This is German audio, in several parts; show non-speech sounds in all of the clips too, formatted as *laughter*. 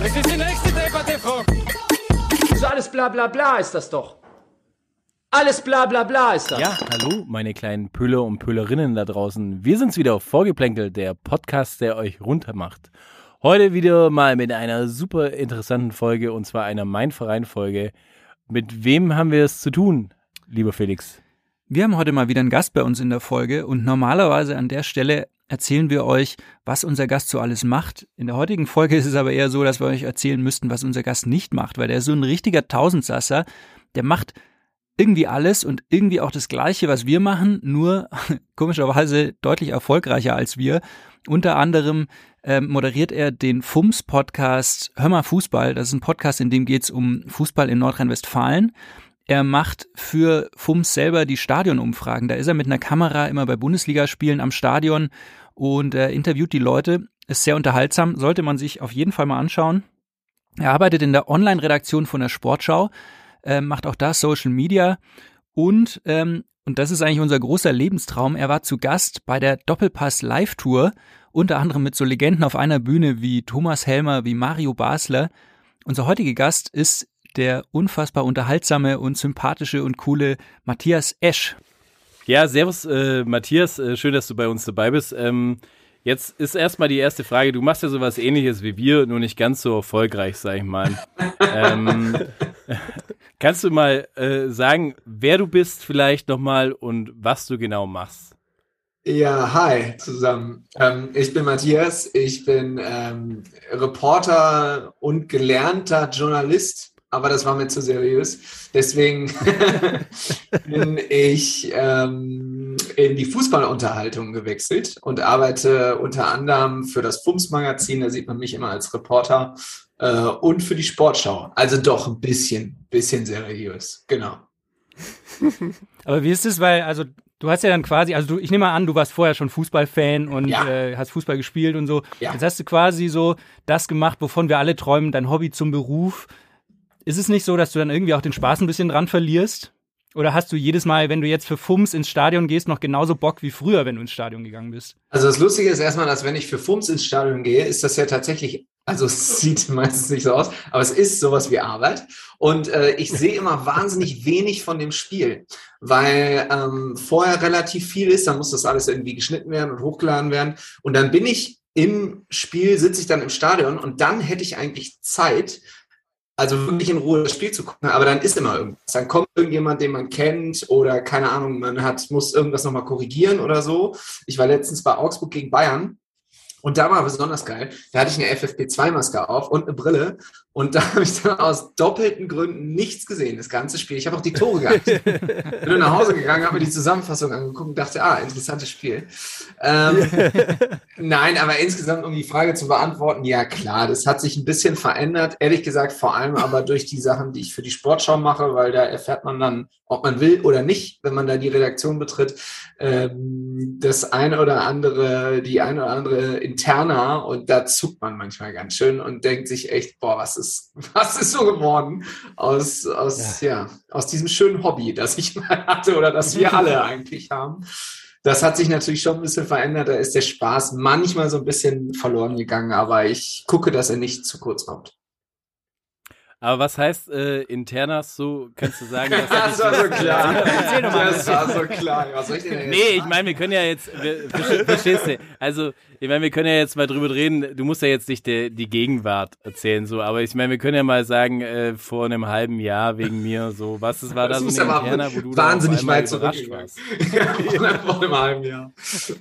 Das ist die nächste Debatte, Frau. So alles bla bla bla ist das doch. Alles bla bla bla ist das. Ja, hallo, meine kleinen Pöller und Pöllerinnen da draußen. Wir sind's wieder auf Vorgeplänkelt, der Podcast, der euch runtermacht. Heute wieder mal mit einer super interessanten Folge und zwar einer Mein Verein Folge. Mit wem haben wir es zu tun, lieber Felix? Wir haben heute mal wieder einen Gast bei uns in der Folge und normalerweise an der Stelle erzählen wir euch, was unser Gast so alles macht. In der heutigen Folge ist es aber eher so, dass wir euch erzählen müssten, was unser Gast nicht macht, weil der ist so ein richtiger Tausendsasser, der macht irgendwie alles und irgendwie auch das Gleiche, was wir machen, nur *laughs* komischerweise deutlich erfolgreicher als wir. Unter anderem ähm, moderiert er den FUMS-Podcast Hör mal Fußball. Das ist ein Podcast, in dem geht's um Fußball in Nordrhein-Westfalen. Er macht für FUMS selber die Stadionumfragen. Da ist er mit einer Kamera immer bei Bundesligaspielen am Stadion und äh, interviewt die Leute. Ist sehr unterhaltsam, sollte man sich auf jeden Fall mal anschauen. Er arbeitet in der Online-Redaktion von der Sportschau, äh, macht auch da Social Media und ähm, und das ist eigentlich unser großer Lebenstraum. Er war zu Gast bei der Doppelpass Live Tour, unter anderem mit so Legenden auf einer Bühne wie Thomas Helmer, wie Mario Basler. Unser heutiger Gast ist der unfassbar unterhaltsame und sympathische und coole Matthias Esch. Ja, servus äh, Matthias, äh, schön, dass du bei uns dabei bist. Ähm, jetzt ist erstmal die erste Frage, du machst ja sowas ähnliches wie wir, nur nicht ganz so erfolgreich, sag ich mal. *laughs* ähm, *laughs* kannst du mal äh, sagen, wer du bist vielleicht nochmal und was du genau machst? Ja, hi zusammen. Ähm, ich bin Matthias, ich bin ähm, Reporter und gelernter Journalist, aber das war mir zu seriös. Deswegen *laughs* bin ich ähm, in die Fußballunterhaltung gewechselt und arbeite unter anderem für das FUMS-Magazin, da sieht man mich immer als Reporter, äh, und für die Sportschau. Also doch ein bisschen, bisschen seriös, genau. *laughs* Aber wie ist es, weil, also du hast ja dann quasi, also du, ich nehme mal an, du warst vorher schon Fußballfan und Ja. äh, hast Fußball gespielt und so. Ja. Jetzt hast du quasi so das gemacht, wovon wir alle träumen, dein Hobby zum Beruf. Ist es nicht so, dass du dann irgendwie auch den Spaß ein bisschen dran verlierst? Oder hast du jedes Mal, wenn du jetzt für FUMS ins Stadion gehst, noch genauso Bock wie früher, wenn du ins Stadion gegangen bist? Also das Lustige ist erstmal, dass wenn ich für FUMS ins Stadion gehe, ist das ja tatsächlich, also es *laughs* sieht meistens nicht so aus, aber es ist sowas wie Arbeit. Und äh, ich sehe immer wahnsinnig wenig von dem Spiel, weil ähm, vorher relativ viel ist, dann muss das alles irgendwie geschnitten werden und hochgeladen werden. Und dann bin ich im Spiel, sitze ich dann im Stadion und dann hätte ich eigentlich Zeit, also wirklich in Ruhe das Spiel zu gucken, aber dann ist immer irgendwas. Dann kommt irgendjemand, den man kennt oder keine Ahnung, man hat, muss irgendwas nochmal korrigieren oder so. Ich war letztens bei Augsburg gegen Bayern und da war besonders geil. Da hatte ich eine FFP2-Maske auf und eine Brille und da habe ich dann aus doppelten Gründen nichts gesehen, das ganze Spiel. Ich habe auch die Tore nicht. *laughs* Bin nur nach Hause gegangen, habe mir die Zusammenfassung angeguckt und dachte, ah, interessantes Spiel. Ähm, *laughs* Nein, aber insgesamt, um die Frage zu beantworten, ja klar, das hat sich ein bisschen verändert. Ehrlich gesagt, vor allem aber durch die Sachen, die ich für die Sportschau mache, weil da erfährt man dann, ob man will oder nicht, wenn man da die Redaktion betritt, ähm, das eine oder andere, die eine oder andere interna und da zuckt man manchmal ganz schön und denkt sich echt, boah, was ist, was *laughs* ist so geworden aus, aus, ja. aus diesem schönen Hobby, *laughs* das ich mal hatte oder das wir alle *laughs* eigentlich haben. Das hat sich natürlich schon ein bisschen verändert. Da ist der Spaß manchmal so ein bisschen verloren gegangen, aber ich gucke, dass er nicht zu kurz kommt. Aber was heißt äh, internas so, kannst du sagen? dass Das war so klar. Erzähl doch mal. Das war so klar. Was soll ich denn jetzt Nee, ich meine, wir können ja jetzt, wir, verste- verstehst du? Also, ich meine, wir können ja jetzt mal drüber reden. Du musst ja jetzt nicht die, die Gegenwart erzählen, so. Aber ich meine, wir können ja mal sagen, äh, vor einem halben Jahr wegen mir, so. Was das war Das da so muss aber Interna, wo du wahnsinnig weit warst? *laughs* Vor einem halben Jahr.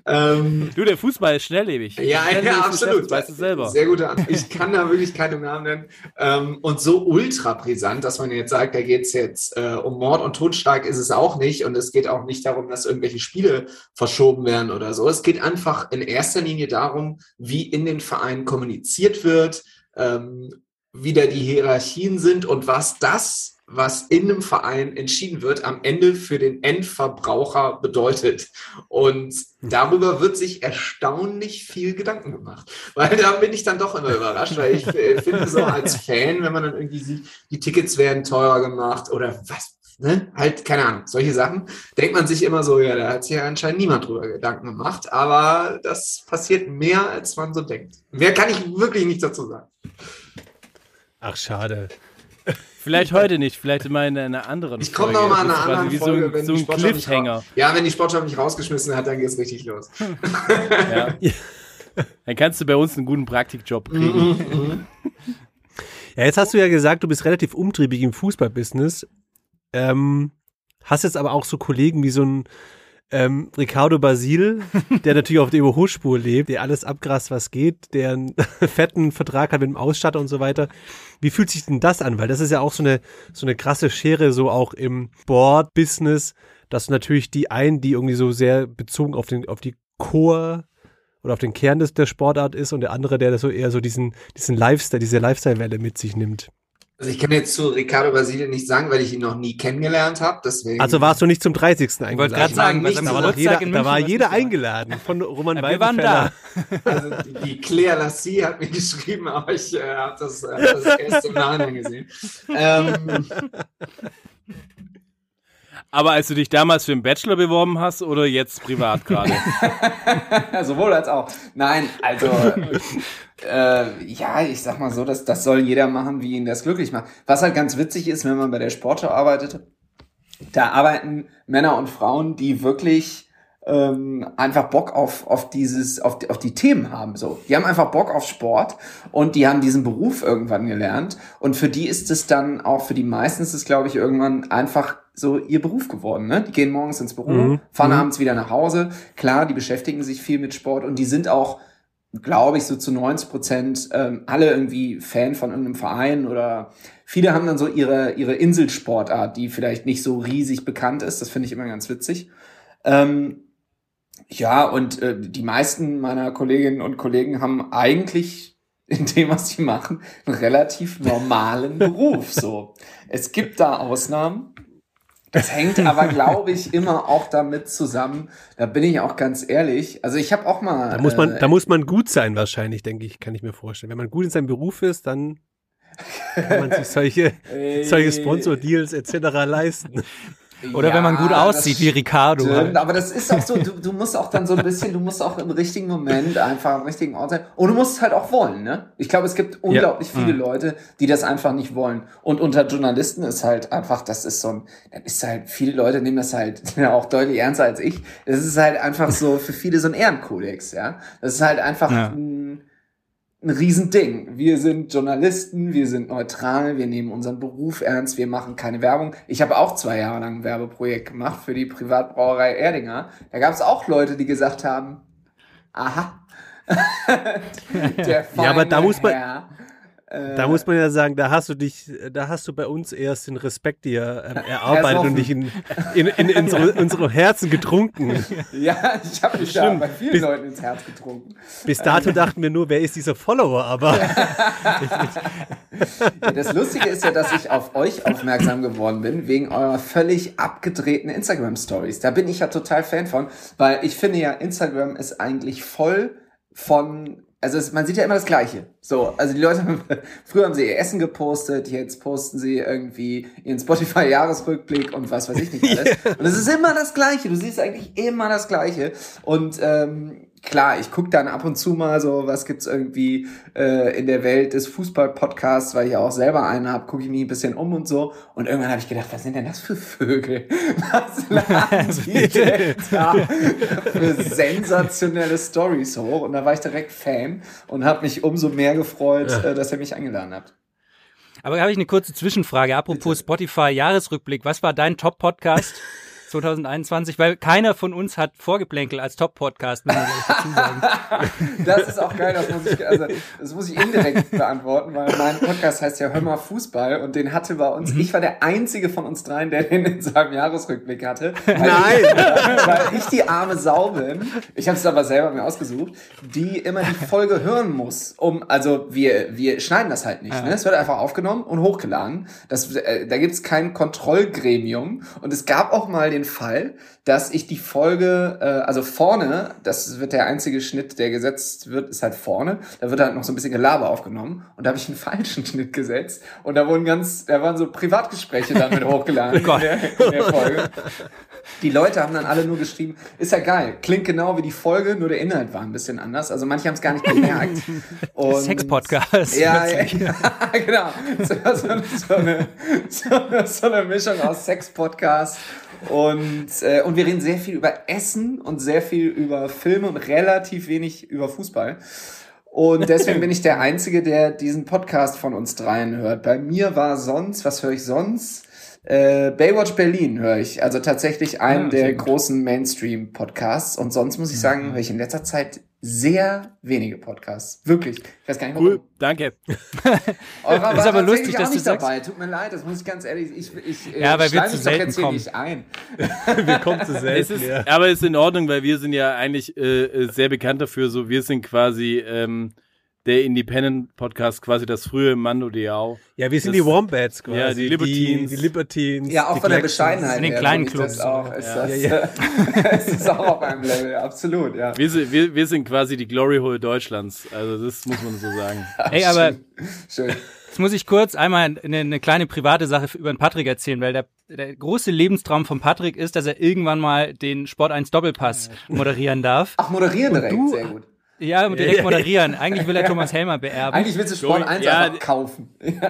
Ähm, Du, der Fußball ist schnelllebig. Ja, ja, ist absolut. Weißt du selber. Sehr gute Antwort. Ich kann da wirklich keine Namen nennen. Ähm, und so ultra brisant, dass man jetzt sagt, da geht es jetzt äh, um Mord und Totschlag, ist es auch nicht. Und es geht auch nicht darum, dass irgendwelche Spiele verschoben werden oder so. Es geht einfach in erster Linie darum, wie in den Vereinen kommuniziert wird, ähm, wieder die Hierarchien sind und was das, was in einem Verein entschieden wird, am Ende für den Endverbraucher bedeutet. Und darüber wird sich erstaunlich viel Gedanken gemacht. Weil da bin ich dann doch immer überrascht, weil ich äh, finde so als *laughs* Fan, wenn man dann irgendwie sieht, die Tickets werden teurer gemacht oder was, ne? Halt, keine Ahnung, solche Sachen, denkt man sich immer so, ja, da hat sich ja anscheinend niemand drüber Gedanken gemacht, aber das passiert mehr, als man so denkt. Mehr kann ich wirklich nichts dazu sagen. Ach, schade. Vielleicht heute nicht, vielleicht mal in einer anderen Ich komme Folge. noch mal in Das einer anderen Folge, so ein, wenn so die ein Cliffhanger. Ja, wenn die Sportschau mich rausgeschmissen hat, dann geht's richtig los. Ja. *laughs* Dann kannst du bei uns einen guten Praktikjob kriegen. Ja, jetzt hast du ja gesagt, du bist relativ umtriebig im Fußballbusiness. Ähm, hast jetzt aber auch so Kollegen wie so ein ähm, Ricardo Basil, *laughs* der natürlich auf der Überholspur lebt, der alles abgrast, was geht, der einen *laughs* fetten Vertrag hat mit dem Ausstatter und so weiter. Wie fühlt sich denn das an? Weil das ist ja auch so eine, so eine krasse Schere, so auch im Board-Business, dass natürlich die einen, die irgendwie so sehr bezogen auf den, auf die Core oder auf den Kern des, der Sportart ist und der andere, der das so eher so diesen, diesen Lifestyle, diese Lifestyle-Welle mit sich nimmt. Also ich kann jetzt zu Ricardo Basile nicht sagen, weil ich ihn noch nie kennengelernt habe. Deswegen Also warst du nicht zum 30. eingeladen? wollte gerade sagen, nicht da war, doch Geburtstag jeder, da war jeder eingeladen von Roman Ja, wir waren da. *laughs* Also die Claire Lassie hat mir *laughs* geschrieben, aber ich äh, habe das, hab das erst im Nachhinein gesehen. Ähm, *laughs* Aber als du dich damals für den Bachelor beworben hast oder jetzt privat gerade? *laughs* sowohl als auch. Nein, also *laughs* äh, ja, ich sag mal so, dass das soll jeder machen, wie ihn das glücklich macht. Was halt ganz witzig ist, wenn man bei der Sportschau arbeitet, da arbeiten Männer und Frauen, die wirklich ähm, einfach Bock auf, auf dieses, auf, die- auf die Themen haben. So, die haben einfach Bock auf Sport und die haben diesen Beruf irgendwann gelernt. Und für die ist es dann auch für die meisten ist es, glaube ich, irgendwann einfach so ihr Beruf geworden. Ne? Die gehen morgens ins Büro, Mhm. fahren Mhm. abends wieder nach Hause. Klar, die beschäftigen sich viel mit Sport und die sind auch glaube ich, so zu 90 Prozent ähm, alle irgendwie Fan von irgendeinem Verein oder viele haben dann so ihre, ihre Inselsportart, die vielleicht nicht so riesig bekannt ist. Das finde ich immer ganz witzig. Ähm, ja, und äh, die meisten meiner Kolleginnen und Kollegen haben eigentlich *laughs* in dem, was sie machen, einen relativ normalen *laughs* Beruf. So, es gibt da Ausnahmen. Das hängt aber, glaube ich, immer auch damit zusammen. Da bin ich auch ganz ehrlich. Also ich habe auch mal. Da muss man, äh, da muss man gut sein wahrscheinlich, denke ich, kann ich mir vorstellen. Wenn man gut in seinem Beruf ist, dann kann man sich solche, *laughs* solche Sponsor-Deals etc. leisten. Oder wenn man gut Ja, aussieht, wie Ricardo. Stimmt, aber das ist auch so, du, du musst auch dann so ein bisschen, du musst auch im richtigen Moment einfach am richtigen Ort sein. Und du musst es halt auch wollen, ne? Ich glaube, es gibt unglaublich viele Mhm. Leute, die das einfach nicht wollen. Und unter Journalisten ist halt einfach, das ist so ein, dann ist halt, viele Leute nehmen das halt *laughs* ja, auch deutlich ernster als ich. Es ist halt einfach so für viele so ein Ehrenkodex, ja? Das ist halt einfach Ja. ein, ein Riesending. Wir sind Journalisten, wir sind neutral, wir nehmen unseren Beruf ernst, wir machen keine Werbung. Ich habe auch zwei Jahre lang ein Werbeprojekt gemacht für die Privatbrauerei Erdinger. Da gab es auch Leute, die gesagt haben, aha, *laughs* der Ja, aber da feine muss man- Herr, Da muss man ja sagen, da hast du dich, da hast du bei uns erst den Respekt dir ähm, erarbeitet und dich in, in, in, in unsere, *laughs* unsere Herzen getrunken. Ja, ich habe mich da Stimmt. bei vielen Bis- Leuten ins Herz getrunken. Bis dato dachten wir nur, wer ist dieser Follower, aber *laughs* Ja, Das Lustige ist ja, dass ich auf euch aufmerksam geworden bin, wegen eurer völlig abgedrehten Instagram-Stories. Da bin ich ja total Fan von, weil ich finde ja, Instagram ist eigentlich voll von, also es, man sieht ja immer das Gleiche. So, also die Leute, haben- *laughs* früher haben sie ihr Essen gepostet, jetzt posten sie irgendwie ihren Spotify-Jahresrückblick und was weiß ich nicht *laughs* alles. Und es ist immer das Gleiche. Du siehst eigentlich immer das Gleiche. Und ähm, klar, ich gucke dann ab und zu mal so, was gibt's irgendwie äh, in der Welt des Fußball-Podcasts, weil ich ja auch selber einen habe, gucke ich mich ein bisschen um und so. Und irgendwann habe ich gedacht, was sind denn das für Vögel? *laughs* Was laden *laughs* die denn da für sensationelle Stories hoch? Und da war ich direkt Fan und habe mich umso mehr gefreut, äh, dass ihr mich eingeladen habt. Aber habe ich eine kurze Zwischenfrage. Apropos Spotify Jahresrückblick. Was war dein Top-Podcast? *laughs* 2021, weil keiner von uns hat Vorgeplänkel als Top-Podcast, dazu sagen. *laughs* Das ist auch geil, das muss ich, also, das muss ich indirekt beantworten, weil mein Podcast heißt ja Hör mal Fußball und den hatte bei uns, ich war der einzige von uns dreien, der den in seinem Jahresrückblick hatte. Weil Nein! Ich, *laughs* weil ich die arme Sau bin, ich habe es aber selber mir ausgesucht, die immer die Folge hören muss, um, also wir, wir schneiden das halt nicht, ne? Es wird einfach aufgenommen und hochgeladen. Das, äh, da gibt's kein Kontrollgremium und es gab auch mal den Fall, dass ich die Folge, äh, also vorne, das wird der einzige Schnitt, der gesetzt wird, ist halt vorne. Da wird halt noch so ein bisschen Gelaber aufgenommen und da habe ich einen *laughs* falschen Schnitt gesetzt und da wurden ganz, da waren so Privatgespräche dann mit *laughs* hochgeladen in, der, in der Folge. Die Leute haben dann alle nur geschrieben, ist ja geil, klingt genau wie die Folge, nur der Inhalt war ein bisschen anders. Also manche haben es gar nicht gemerkt. *laughs* Sex-Podcast. Ja, ja, ja, genau. So, so, so, eine, so, so eine Mischung aus Sex-Podcast und, äh, und wir reden sehr viel über Essen und sehr viel über Filme und relativ wenig über Fußball. Und deswegen bin ich der Einzige, der diesen Podcast von uns dreien hört. Bei mir war sonst, was höre ich sonst? Äh, Baywatch Berlin höre ich. Also tatsächlich einen Ah, der großen Mainstream-Podcasts. Und sonst muss ich sagen, höre ich in letzter Zeit sehr wenige Podcasts. Wirklich. Ich weiß gar nicht, warum. Cool, danke. *laughs* Eurer Ist war aber lustig, dass du nicht sagst- dabei. Tut mir leid, das muss ich ganz ehrlich. Ich, ich, äh, Ja, weil wir zu mich doch selten jetzt hier kommen. nicht ein. *laughs* Wir kommen zu Es selten. ist, ja. aber es ist in Ordnung, weil wir sind ja eigentlich äh, äh, sehr bekannt dafür. So, wir sind quasi ähm, der Independent-Podcast, quasi das frühe Mando Diao. ja, wir sind Das- die Wombats quasi. Ja, die Libertines. Die, die Libertines. Ja, auch die von der. Bescheidenheit. In den kleinen das Clubs. Auch, ist Ja, das, ja. es *laughs* *laughs* ist auch auf einem Level, absolut, ja. Wir sind, wir, wir sind quasi die Glory Hole Deutschlands. Also das muss man so sagen. *laughs* Ey, aber Schön. Jetzt muss ich kurz einmal eine, eine kleine private Sache für- über den Patrick erzählen, weil der, der große Lebenstraum von Patrick ist, dass er irgendwann mal den Sport 1 Doppelpass moderieren darf. Ach, moderieren direkt, du- sehr gut. Ja, *laughs* direkt moderieren. Eigentlich will er Thomas Helmer beerben. Eigentlich willst du Sport 1 ja, einfach kaufen. *laughs*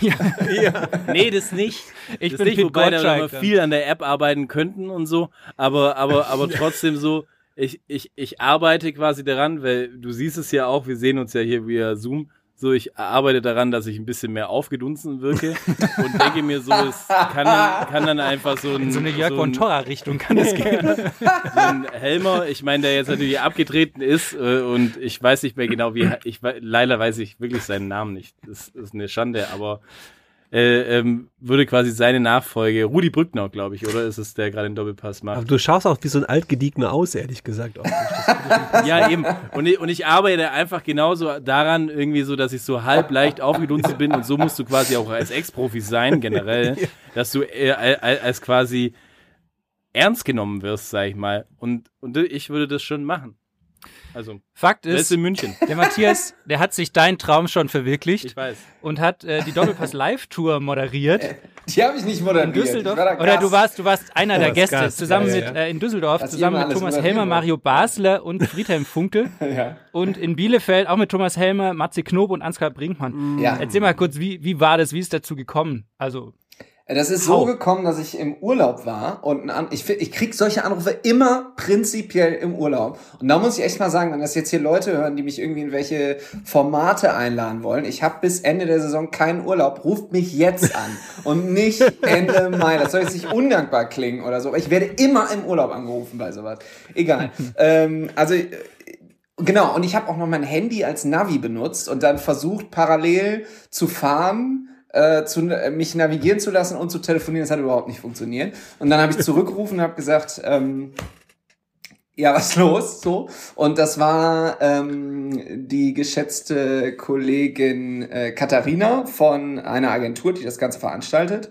Ja. Nee, das nicht. Ich das bin nicht, Pete wobei da Gottschalk noch dann. viel an der App arbeiten könnten und so. Aber, aber, aber *laughs* trotzdem so, ich, ich, ich arbeite quasi daran, weil du siehst es ja auch, wir sehen uns ja hier via Zoom. So, ich arbeite daran, dass ich ein bisschen mehr aufgedunsen wirke *laughs* und denke mir so, es kann, kann dann einfach so ein, In so eine Jörg so von Torra Richtung kann das gehen. *laughs* so ein Helmer, ich meine, der jetzt natürlich abgetreten ist äh, und ich weiß nicht mehr genau, wie, ich leider weiß ich wirklich seinen Namen nicht. Das ist eine Schande, aber äh, ähm, würde quasi seine Nachfolge, Rudi Brückner, glaube ich, oder ist es der gerade den Doppelpass Aber macht? du schaust auch wie so ein Altgediegener aus, ehrlich gesagt. Auch. Ja, eben. Und ich, und ich arbeite einfach genauso daran, irgendwie so, dass ich so halb leicht aufgedunsen bin und so musst du quasi auch als Ex-Profi sein, generell, *laughs* dass du äh, als als quasi ernst genommen wirst, sag ich mal. Und, und ich würde das schon machen. Also, Fakt das ist ist, in München. der Matthias, der hat sich deinen Traum schon verwirklicht Ich weiß. und hat äh, die Doppelpass Live-Tour moderiert Die habe ich nicht moderiert. in Düsseldorf. War Oder du warst, du warst einer der Gäste, Gast, zusammen ja, mit ja. äh, in Düsseldorf, Was zusammen mit Thomas Helmer. Mario Basler und Friedhelm Funkel. *laughs* Ja. Und in Bielefeld auch mit Thomas Helmer, Matze Knob und Ansgar Brinkmann. Ja. Erzähl mal kurz, wie, wie war das, wie ist dazu gekommen? Also, Das ist so gekommen, dass ich im Urlaub war und ein ich, ich krieg solche Anrufe immer prinzipiell im Urlaub. Und da muss ich echt mal sagen, wenn das jetzt hier Leute hören, die mich irgendwie in welche Formate einladen wollen. Ich habe bis Ende der Saison keinen Urlaub. Ruft mich jetzt an *laughs* und nicht Ende Mai. Das soll jetzt nicht undankbar klingen oder so. Aber ich werde immer im Urlaub angerufen bei sowas. Egal. *laughs* ähm, also äh, Genau, und ich habe auch noch mein Handy als Navi benutzt und dann versucht, parallel zu fahren, äh, zu, äh, mich navigieren zu lassen und zu telefonieren. Das hat überhaupt nicht funktioniert. Und dann habe ich zurückgerufen und habe gesagt, ähm, ja, was los? So. Und das war ähm, die geschätzte Kollegin äh, Katharina von einer Agentur, die das Ganze veranstaltet.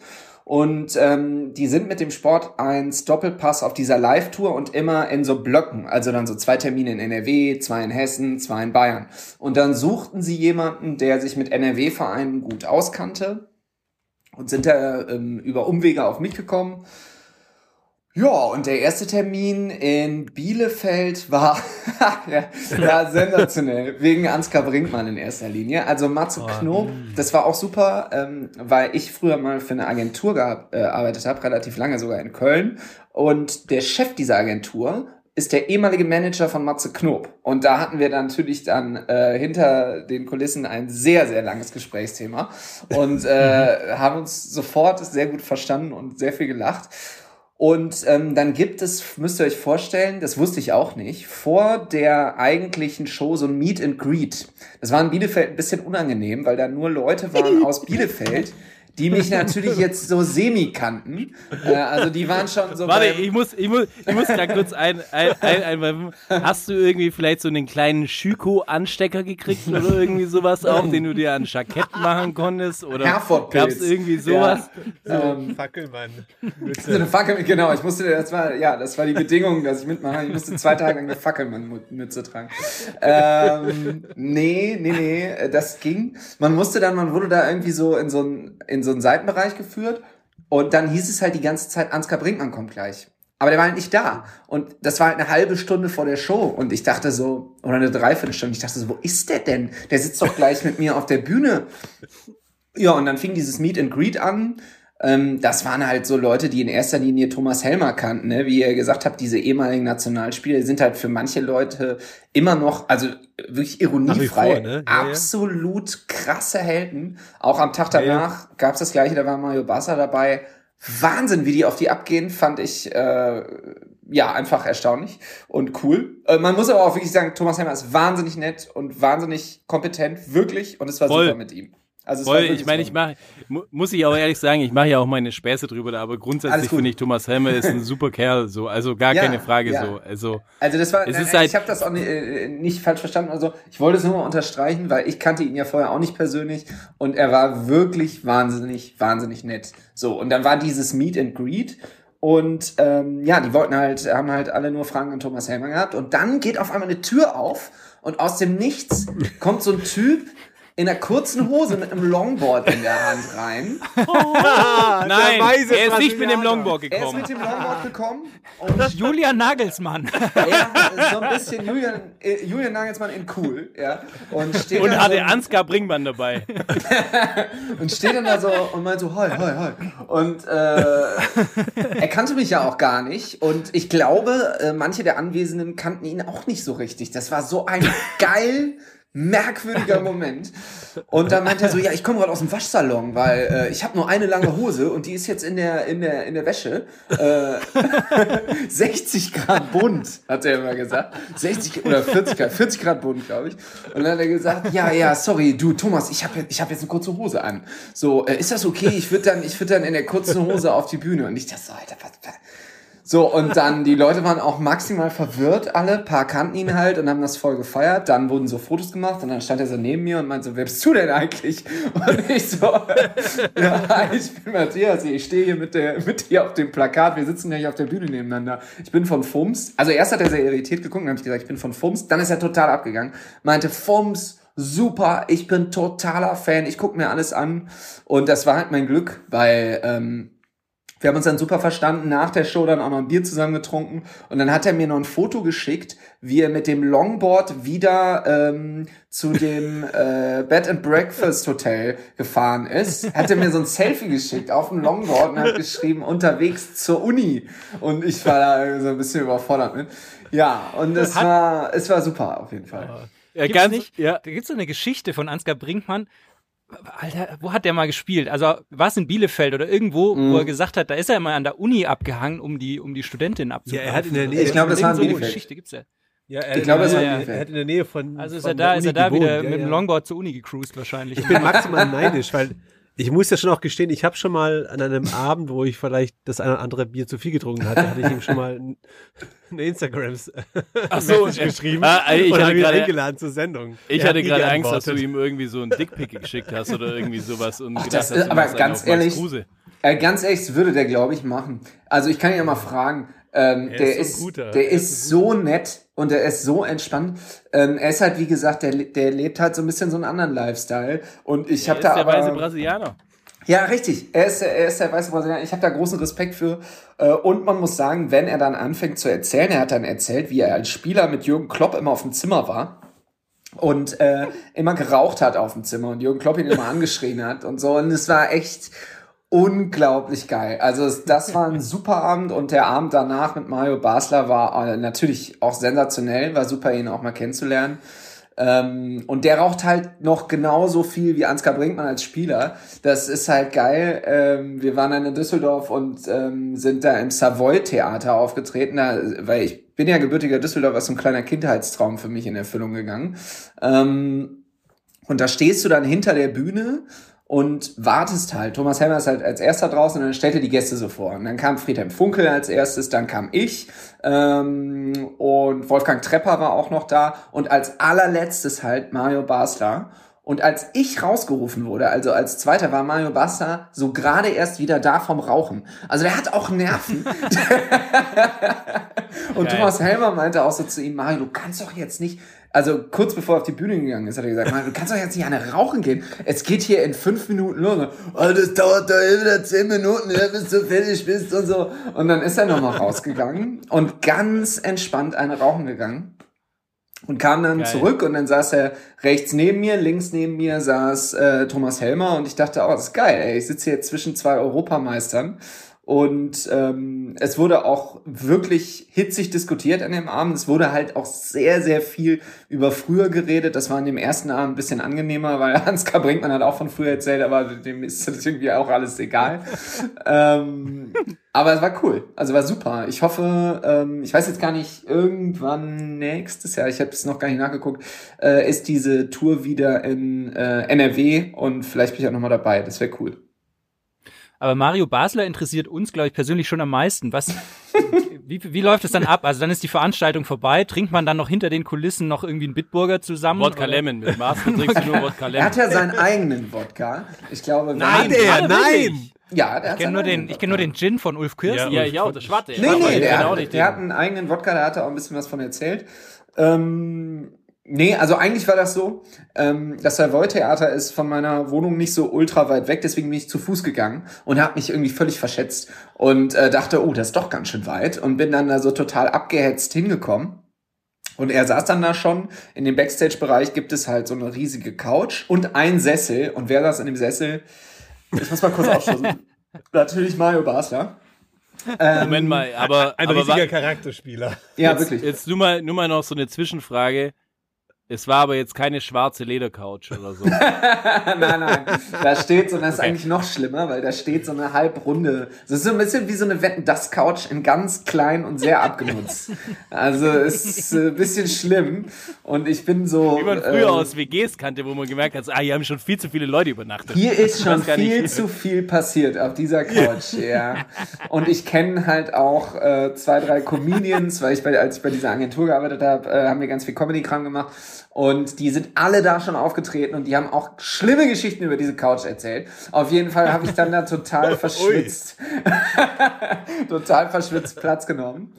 Und ähm, die sind mit dem Sport 1 Doppelpass auf dieser Live-Tour und immer in so Blöcken. Also dann so zwei Termine in NRW, zwei in Hessen, zwei in Bayern. Und dann suchten sie jemanden, der sich mit NRW-Vereinen gut auskannte und sind da ähm, über Umwege auf mich gekommen. Ja, und der erste Termin in Bielefeld war, *laughs* ja, war sensationell, wegen Ansgar Brinkmann in erster Linie. Also Matze Knob, das war auch super, ähm, weil ich früher mal für eine Agentur äh, gearbeitet habe, relativ lange sogar in Köln. Und der Chef dieser Agentur ist der ehemalige Manager von Matze Knob. Und da hatten wir dann natürlich dann äh, hinter den Kulissen ein sehr, sehr langes Gesprächsthema und äh, *laughs* haben uns sofort sehr gut verstanden und sehr viel gelacht. Und ähm, dann gibt es, müsst ihr euch vorstellen, das wusste ich auch nicht, vor der eigentlichen Show so ein Meet and Greet. Das war in Bielefeld ein bisschen unangenehm, weil da nur Leute waren aus Bielefeld, *laughs* die mich natürlich jetzt so semi kannten. Äh, also die waren schon so. Warte, ich muss, ich muss, ich muss da kurz ein, ein, ein, einwerfen. Hast du irgendwie vielleicht so einen kleinen Schüko-Anstecker gekriegt oder irgendwie sowas auch, den du dir an Jackett machen konntest? Oder Herfordpilz. gab's irgendwie sowas? Ja. Ähm, Fackelmann. So eine Fackel, genau. Ich musste, das war, ja, das war die Bedingung, dass ich mitmache. Ich musste zwei Tage lang eine Fackelmann-Mütze tragen. Ähm, nee, nee, nee, das ging. Man musste dann, man wurde da irgendwie so in so einen, in so einen Seitenbereich geführt und dann hieß es halt die ganze Zeit, Ansgar Brinkmann kommt gleich. Aber der war halt nicht da. Und das war halt eine halbe Stunde vor der Show. Und ich dachte so, oder eine Dreiviertelstunde, ich dachte so, wo ist der denn? Der sitzt doch gleich mit mir auf der Bühne. Ja, und dann fing dieses Meet and Greet an. Ähm, das waren halt so Leute, die in erster Linie Thomas Helmer kannten, ne? Wie ihr gesagt habt, diese ehemaligen Nationalspieler die sind halt für manche Leute immer noch, also wirklich ironiefrei, vor, ne? Ja, ja. absolut krasse Helden. Auch am Tag Ja, ja. danach gab's das gleiche, da war Mario Basser dabei. Wahnsinn, wie die auf die abgehen, fand ich äh, ja einfach erstaunlich und cool. Äh, man muss aber auch wirklich sagen, Thomas Helmer ist wahnsinnig nett und wahnsinnig kompetent, wirklich. Und es war Voll. super mit ihm. Also Voll, ich meine, ich mache, mu muss ich auch ehrlich sagen, ich mache ja auch meine Späße drüber, aber grundsätzlich finde ich Thomas Helmer ist ein *laughs* super Kerl, so, also gar Ja, keine Frage, ja. so, also. Also das war, Es nein, ist halt- ich habe das auch nicht, äh, nicht falsch verstanden. Also ich wollte es nur mal unterstreichen, weil ich kannte ihn ja vorher auch nicht persönlich und er war wirklich wahnsinnig, wahnsinnig nett. So und dann war dieses Meet and Greet und ähm, ja, die wollten halt, haben halt alle nur Fragen an Thomas Helmer gehabt und dann geht auf einmal eine Tür auf und aus dem Nichts kommt so ein Typ in einer kurzen Hose mit einem Longboard in der Hand rein. Nein, weise er ist nicht mit dem. Longboard Er ist gekommen. mit dem Longboard gekommen und Julian Nagelsmann. ja, so ein bisschen Julian, äh, Julian Nagelsmann in cool, ja. Und steht, Und hatte so, Ansgar Bringmann dabei. *laughs* und steht dann da so und meint so, hi, hi, hi. Und äh, er kannte mich ja auch gar nicht. Und ich glaube, äh, manche der Anwesenden kannten ihn auch nicht so richtig. Das war so ein geil merkwürdiger *laughs* Moment. Und dann meinte er so, ja, ich komme gerade aus dem Waschsalon, weil äh, ich habe nur eine lange Hose und die ist jetzt in der in der in der Wäsche. Äh, *laughs* 60 Grad bunt, hat er immer gesagt. 60 oder 40 Grad, 40 Grad bunt, glaube ich. Und dann hat er gesagt, ja, ja, sorry, du Thomas, ich habe ich hab jetzt eine kurze Hose an. So, äh, ist das okay? Ich würde dann ich würde dann in der kurzen Hose auf die Bühne und ich dachte so, Alter, was, was so, und dann, die Leute waren auch maximal verwirrt, alle, paar kannten ihn halt und haben das voll gefeiert. Dann wurden so Fotos gemacht und dann stand er so neben mir und meinte so, wer bist du denn eigentlich? Und ich so, ja, ich bin Matthias, ich stehe hier mit, der, mit dir auf dem Plakat, wir sitzen ja hier auf der Bühne nebeneinander. Ich bin von Fums. Also erst hat er sehr irritiert geguckt, dann habe ich gesagt, ich bin von Fums. Dann ist er total abgegangen, meinte, Fums, super, ich bin totaler Fan, ich gucke mir alles an. Und das war halt mein Glück, weil... Ähm, wir haben uns dann super verstanden, nach der Show dann auch noch ein Bier zusammen getrunken und dann hat er mir noch ein Foto geschickt, wie er mit dem Longboard wieder ähm, zu dem *laughs* äh, Bed and Breakfast Hotel gefahren ist. Hat er mir so ein Selfie geschickt auf dem Longboard und hat geschrieben, unterwegs zur Uni. Und ich war da so ein bisschen überfordert mit. Ja, und es war, es war super auf jeden Fall. Ja, Gibt's ganz, nicht? ja. Da gibt's so eine Geschichte von Ansgar Brinkmann. Alter, wo hat der mal gespielt? Also war es in Bielefeld oder irgendwo, Mhm. wo er gesagt hat, da ist er mal an der Uni abgehangen, um die, um die Studentinnen abzugreifen. Ja, er hat in der Nähe. Ich glaube, das war in so eine Bielefeld. Geschichte gibt's ja. Ja, er, Ich glaube, er, war er, er hat in der Nähe von. Also ist von er da, ist er da wieder gewohnt. mit ja, dem ja. Longboard zur Uni gecruised wahrscheinlich. Ich bin maximal neidisch, weil ich muss ja schon auch gestehen, ich habe schon mal an einem *laughs* Abend, wo ich vielleicht das eine oder andere Bier zu viel getrunken hatte, hatte ich ihm schon mal ein- eine Instagrams *laughs* Ach so, äh, geschrieben ah, ich und hatte habe ihn gerade- eingeladen zur Sendung. Ich Er hat hatte gerade Angst, dass du ihm irgendwie so ein Dickpick geschickt hast oder irgendwie sowas und Ach, gedacht das hast, ist- du aber ganz ehrlich. Äh, ganz ehrlich, das würde der, glaube ich, machen. Also ich kann ihn ja mal fragen. Ähm, Er der ist ist, so guter. der Er ist, ist so nett und er ist so entspannt. Ähm, er ist halt, wie gesagt, der, der lebt halt so ein bisschen so einen anderen Lifestyle. Und ich habe Er da ist der aber, weiße Brasilianer. ja, richtig. Er ist, er ist der weiße Brasilianer. Ich habe da großen Respekt für. Äh, Und man muss sagen, wenn er dann anfängt zu erzählen, er hat dann erzählt, wie er als Spieler mit Jürgen Klopp immer auf dem Zimmer war und äh, immer geraucht hat auf dem Zimmer und Jürgen Klopp ihn immer angeschrien hat und so. Und es war echt unglaublich geil. Also das war ein super Abend und der Abend danach mit Mario Basler war äh, natürlich auch sensationell, war super ihn auch mal kennenzulernen. Ähm, und der raucht halt noch genauso viel wie Ansgar Brinkmann als Spieler. Das ist halt geil. Ähm, wir waren dann in Düsseldorf und ähm, sind da im Savoy-Theater aufgetreten, da, weil ich bin ja gebürtiger Düsseldorfer, ist so ein kleiner Kindheitstraum für mich in Erfüllung gegangen. Ähm, und da stehst du dann hinter der Bühne und wartest halt. Thomas Helmer ist halt als erster draußen und dann stellt er die Gäste so vor. Und dann kam Friedhelm Funkel als erstes, dann kam ich ähm, und Wolfgang Trepper war auch noch da und als allerletztes halt Mario Basler. Und als ich rausgerufen wurde, also als Zweiter, war Mario Basler so gerade erst wieder da vom Rauchen. Also der hat auch Nerven. *laughs* und Geil. Thomas Helmer meinte auch so zu ihm, Mario, du kannst doch jetzt nicht, also kurz bevor er auf die Bühne gegangen ist, hat er gesagt, Mario, du kannst doch jetzt nicht eine rauchen gehen. Es geht hier in fünf Minuten los. Oh, das dauert doch wieder zehn Minuten, bis du fertig bist und so. Und dann ist er nochmal rausgegangen und ganz entspannt eine rauchen gegangen. Und kam dann Geil. zurück und dann saß er rechts neben mir, links neben mir saß äh, Thomas Helmer und ich dachte, oh, das ist geil, ey. Ich sitze hier zwischen zwei Europameistern. Und ähm, es wurde auch wirklich hitzig diskutiert an dem Abend. Es wurde halt auch sehr, sehr viel über früher geredet. Das war an dem ersten Abend ein bisschen angenehmer, weil *laughs* Ansgar Brinkmann hat auch von früher erzählt, aber dem ist das irgendwie auch alles egal. ähm, aber es war cool. Also war super. Ich hoffe, ähm, ich weiß jetzt gar nicht, irgendwann nächstes Jahr, ich habe es noch gar nicht nachgeguckt, äh, ist diese Tour wieder in äh, NRW und vielleicht bin ich auch nochmal dabei. Das wäre cool. Aber Mario Basler interessiert uns, glaube ich, persönlich schon am meisten. Was, *laughs* wie, wie läuft es dann ab? Also dann ist die Veranstaltung vorbei. Trinkt man dann noch hinter den Kulissen noch irgendwie einen Bitburger zusammen? Wodka oder? Lemon. Mit Master trinkst du nur Wodka Er Lemon. hat ja seinen eigenen Wodka. Ich glaube, Nein, wenn- Hat er? Nein! Ja, der Ich kenne nur den, ich kenn nur den Gin von Ulf Kirsten. Ja, ich auch, das Schwarte. Nee, nee, der, hat, der hat einen eigenen Wodka, da hat er auch ein bisschen was von erzählt. Ähm, nee, also eigentlich war das so, ähm, das Savoy-Theater ist von meiner Wohnung nicht so ultra weit weg, deswegen bin ich zu Fuß gegangen und habe mich irgendwie völlig verschätzt und äh, dachte, oh, das ist doch ganz schön weit und bin dann da so total abgehetzt hingekommen. Und er saß dann da schon. In dem Backstage-Bereich gibt es halt so eine riesige Couch und ein Sessel. Und wer saß in dem Sessel? Ich muss mal kurz *laughs* aufschließen. Natürlich Mario Basler. Ähm, Moment mal, aber, Ein aber richtiger wa- Charakterspieler. Ja, jetzt, wirklich. Jetzt nur mal, nur mal noch so eine Zwischenfrage. Es war aber jetzt keine schwarze Ledercouch oder so. *laughs* nein, nein. Da steht so, und das ist Okay. eigentlich noch schlimmer, weil da steht so eine halbrunde, das ist so ein bisschen wie so eine Wetten-Das-Couch in ganz klein und sehr abgenutzt. Also es ist äh, ein bisschen schlimm und ich bin so... Wie man früher ähm, aus WGs kannte, wo man gemerkt hat, ah, hier haben schon viel zu viele Leute übernachtet. Hier ist schon viel zu viel passiert auf dieser Couch, *laughs* ja. Und ich kenne halt auch äh, zwei, drei Comedians, weil ich bei, als ich bei dieser Agentur gearbeitet habe, äh, haben wir ganz viel Comedy-Kram gemacht. Und die sind alle da schon aufgetreten und die haben auch schlimme Geschichten über diese Couch erzählt. Auf jeden Fall habe ich dann da total *laughs* verschwitzt, *laughs* total verschwitzt Platz genommen.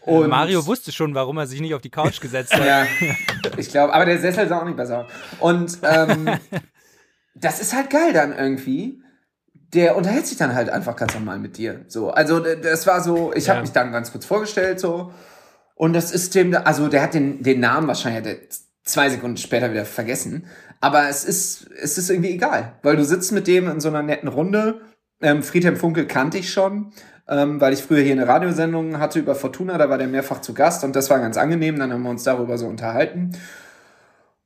Und Mario wusste schon, warum er sich nicht auf die Couch gesetzt hat. ja, ich glaube, aber der Sessel sah auch nicht besser. Und ähm, *laughs* das ist halt geil dann irgendwie. Der unterhält sich dann halt einfach ganz normal mit dir. So, also das war so, ich habe Ja. mich dann ganz kurz vorgestellt so. Und das ist dem, also der hat den, den Namen wahrscheinlich hat er zwei Sekunden später wieder vergessen. Aber es ist, es ist irgendwie egal, weil du sitzt mit dem in so einer netten Runde. Ähm, Friedhelm Funkel kannte ich schon, ähm, weil ich früher hier eine Radiosendung hatte über Fortuna, da war der mehrfach zu Gast und das war ganz angenehm. Dann haben wir uns darüber so unterhalten.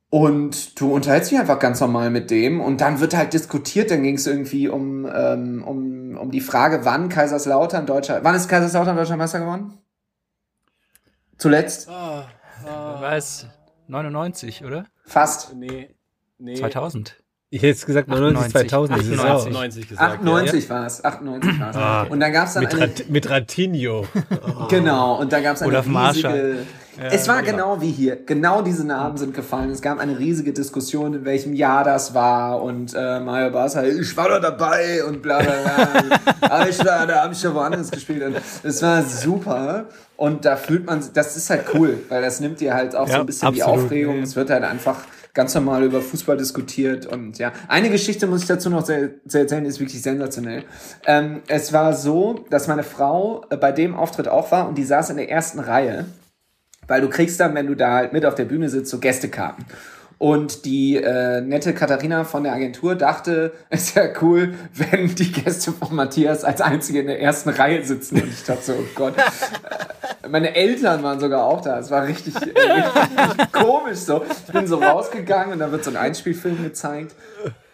Und du unterhältst dich einfach ganz normal mit dem und dann wird halt diskutiert, dann ging es irgendwie um, ähm, um, um die Frage, wann Kaiserslautern deutscher, wann ist Kaiserslautern deutscher Meister geworden? Zuletzt? Wer weiß, 99, oder? Fast. Nee, nee. 2000. Ich hätte jetzt gesagt 99, 2000. Das ist 98. auch. 90 gesagt. 98 war es. 98 war es. Ah, und dann gab es dann Mit, eine, Rat, mit Ratinho. Genau, und da gab es eine Olaf riesige. Marschall. Es war genau wie hier. Genau diese Namen sind gefallen. Es gab eine riesige Diskussion, in welchem Jahr das war. Und äh, Mario Barca, ich war da dabei und bla bla bla. *laughs* Aber ich war, da habe ich schon woanders gespielt. Und es war super. Und da fühlt man, das ist halt cool, weil das nimmt dir halt auch so Ja, ein bisschen die absolut. Aufregung. Es wird halt einfach ganz normal über Fußball diskutiert und ja. Eine Geschichte muss ich dazu noch sehr, sehr erzählen, die ist wirklich sensationell. Ähm, es war so, dass meine Frau äh, bei dem Auftritt auch war und die saß in der ersten Reihe, weil du kriegst dann, wenn du da halt mit auf der Bühne sitzt, so Gästekarten. Und die äh, nette Katharina von der Agentur dachte, *laughs* es wäre cool, wenn die Gäste von Matthias als einzige in der ersten Reihe sitzen. Und ich dachte so, oh Gott, äh, Meine Eltern waren sogar auch da. Es war richtig, äh, richtig komisch so. Ich bin so rausgegangen und da wird so ein Einspielfilm gezeigt.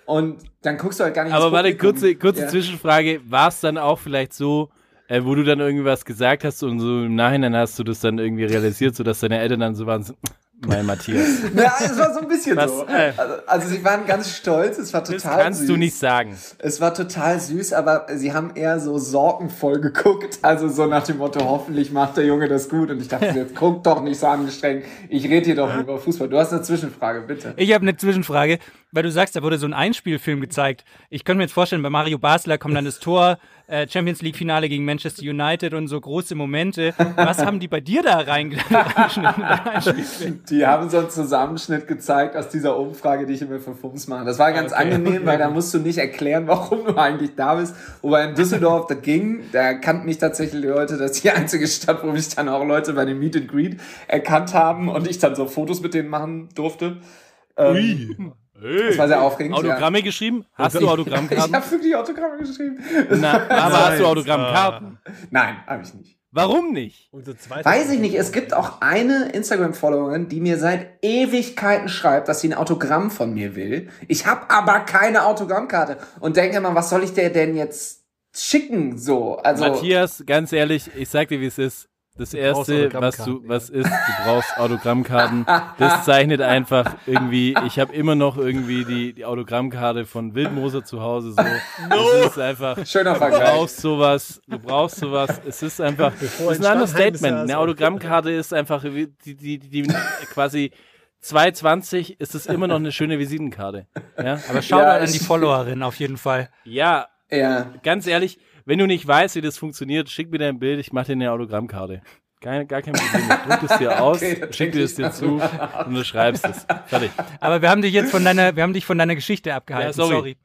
Und dann guckst du halt gar nicht Aber warte, kurze, kurze Ja. Zwischenfrage. War es dann auch vielleicht so, äh, wo du dann irgendwas gesagt hast und so im Nachhinein hast du das dann irgendwie realisiert, sodass deine Eltern dann so waren, so, *laughs* mein Matthias. *laughs* Ja, es war so ein bisschen Was, so. äh? Also, also sie waren ganz stolz, es war Das total kannst süß. du nicht sagen. Es war total süß, aber sie haben eher so sorgenvoll *laughs* geguckt. Also so nach dem Motto, hoffentlich macht der Junge das gut. Und ich dachte, jetzt guck doch nicht so angestrengt. Ich rede hier doch über Fußball. Du hast eine Zwischenfrage, bitte. Ich habe eine Zwischenfrage, weil du sagst, da wurde so ein Einspielfilm gezeigt. Ich könnte mir jetzt vorstellen, bei Mario Basler kommt dann das Tor, äh, Champions League Finale gegen Manchester United und so große Momente. Was haben die bei dir da reinge- reingeschnitten? *laughs* Die haben so einen Zusammenschnitt gezeigt aus dieser Umfrage, die ich immer für Fums mache. Das war ganz angenehm, weil da musst du nicht erklären, warum du eigentlich da bist. Wobei in Düsseldorf, das ging, da kannten mich tatsächlich Leute, das ist die einzige Stadt, wo mich dann auch Leute bei dem Meet and Greet erkannt haben und ich dann so Fotos mit denen machen durfte. Ähm, Das war sehr aufregend. Autogramme geschrieben? Hast du Ich Autogrammkarten? habe wirklich Autogramme geschrieben. Na, aber hast du Autogrammkarten? Nein, habe ich nicht. Warum nicht? Weiß ich nicht. Es gibt auch eine Instagram-Followerin, die mir seit Ewigkeiten schreibt, dass sie ein Autogramm von mir will. Ich habe aber keine Autogrammkarte und denke mal, was soll ich der denn jetzt schicken? So, also Matthias, ganz ehrlich, ich sag dir, wie es ist. Das erste, was du, was ist, du brauchst Autogrammkarten. Das zeichnet einfach irgendwie, ich habe immer noch irgendwie die, die Autogrammkarte von Wildmoser zu Hause so. Das ist einfach, schöner du Vergleich. brauchst sowas, du brauchst sowas. Es ist einfach, Bevor das ist ein Understatement. saß. Eine Autogrammkarte ist einfach, die, die, die, die quasi 220 ist es immer noch eine schöne Visitenkarte. Ja, Aber schau Ja, da an die Followerin auf jeden Fall. ja Ja, ganz ehrlich, wenn du nicht weißt, wie das funktioniert, schick mir dein Bild, ich mache dir eine Autogrammkarte. Gar, gar kein Problem. Ich druck es dir *laughs* aus, Okay, schick dir es dir zu und du schreibst es. Fertig. Aber wir haben dich jetzt von deiner, wir haben dich von deiner Geschichte abgehalten. Ja, sorry. sorry.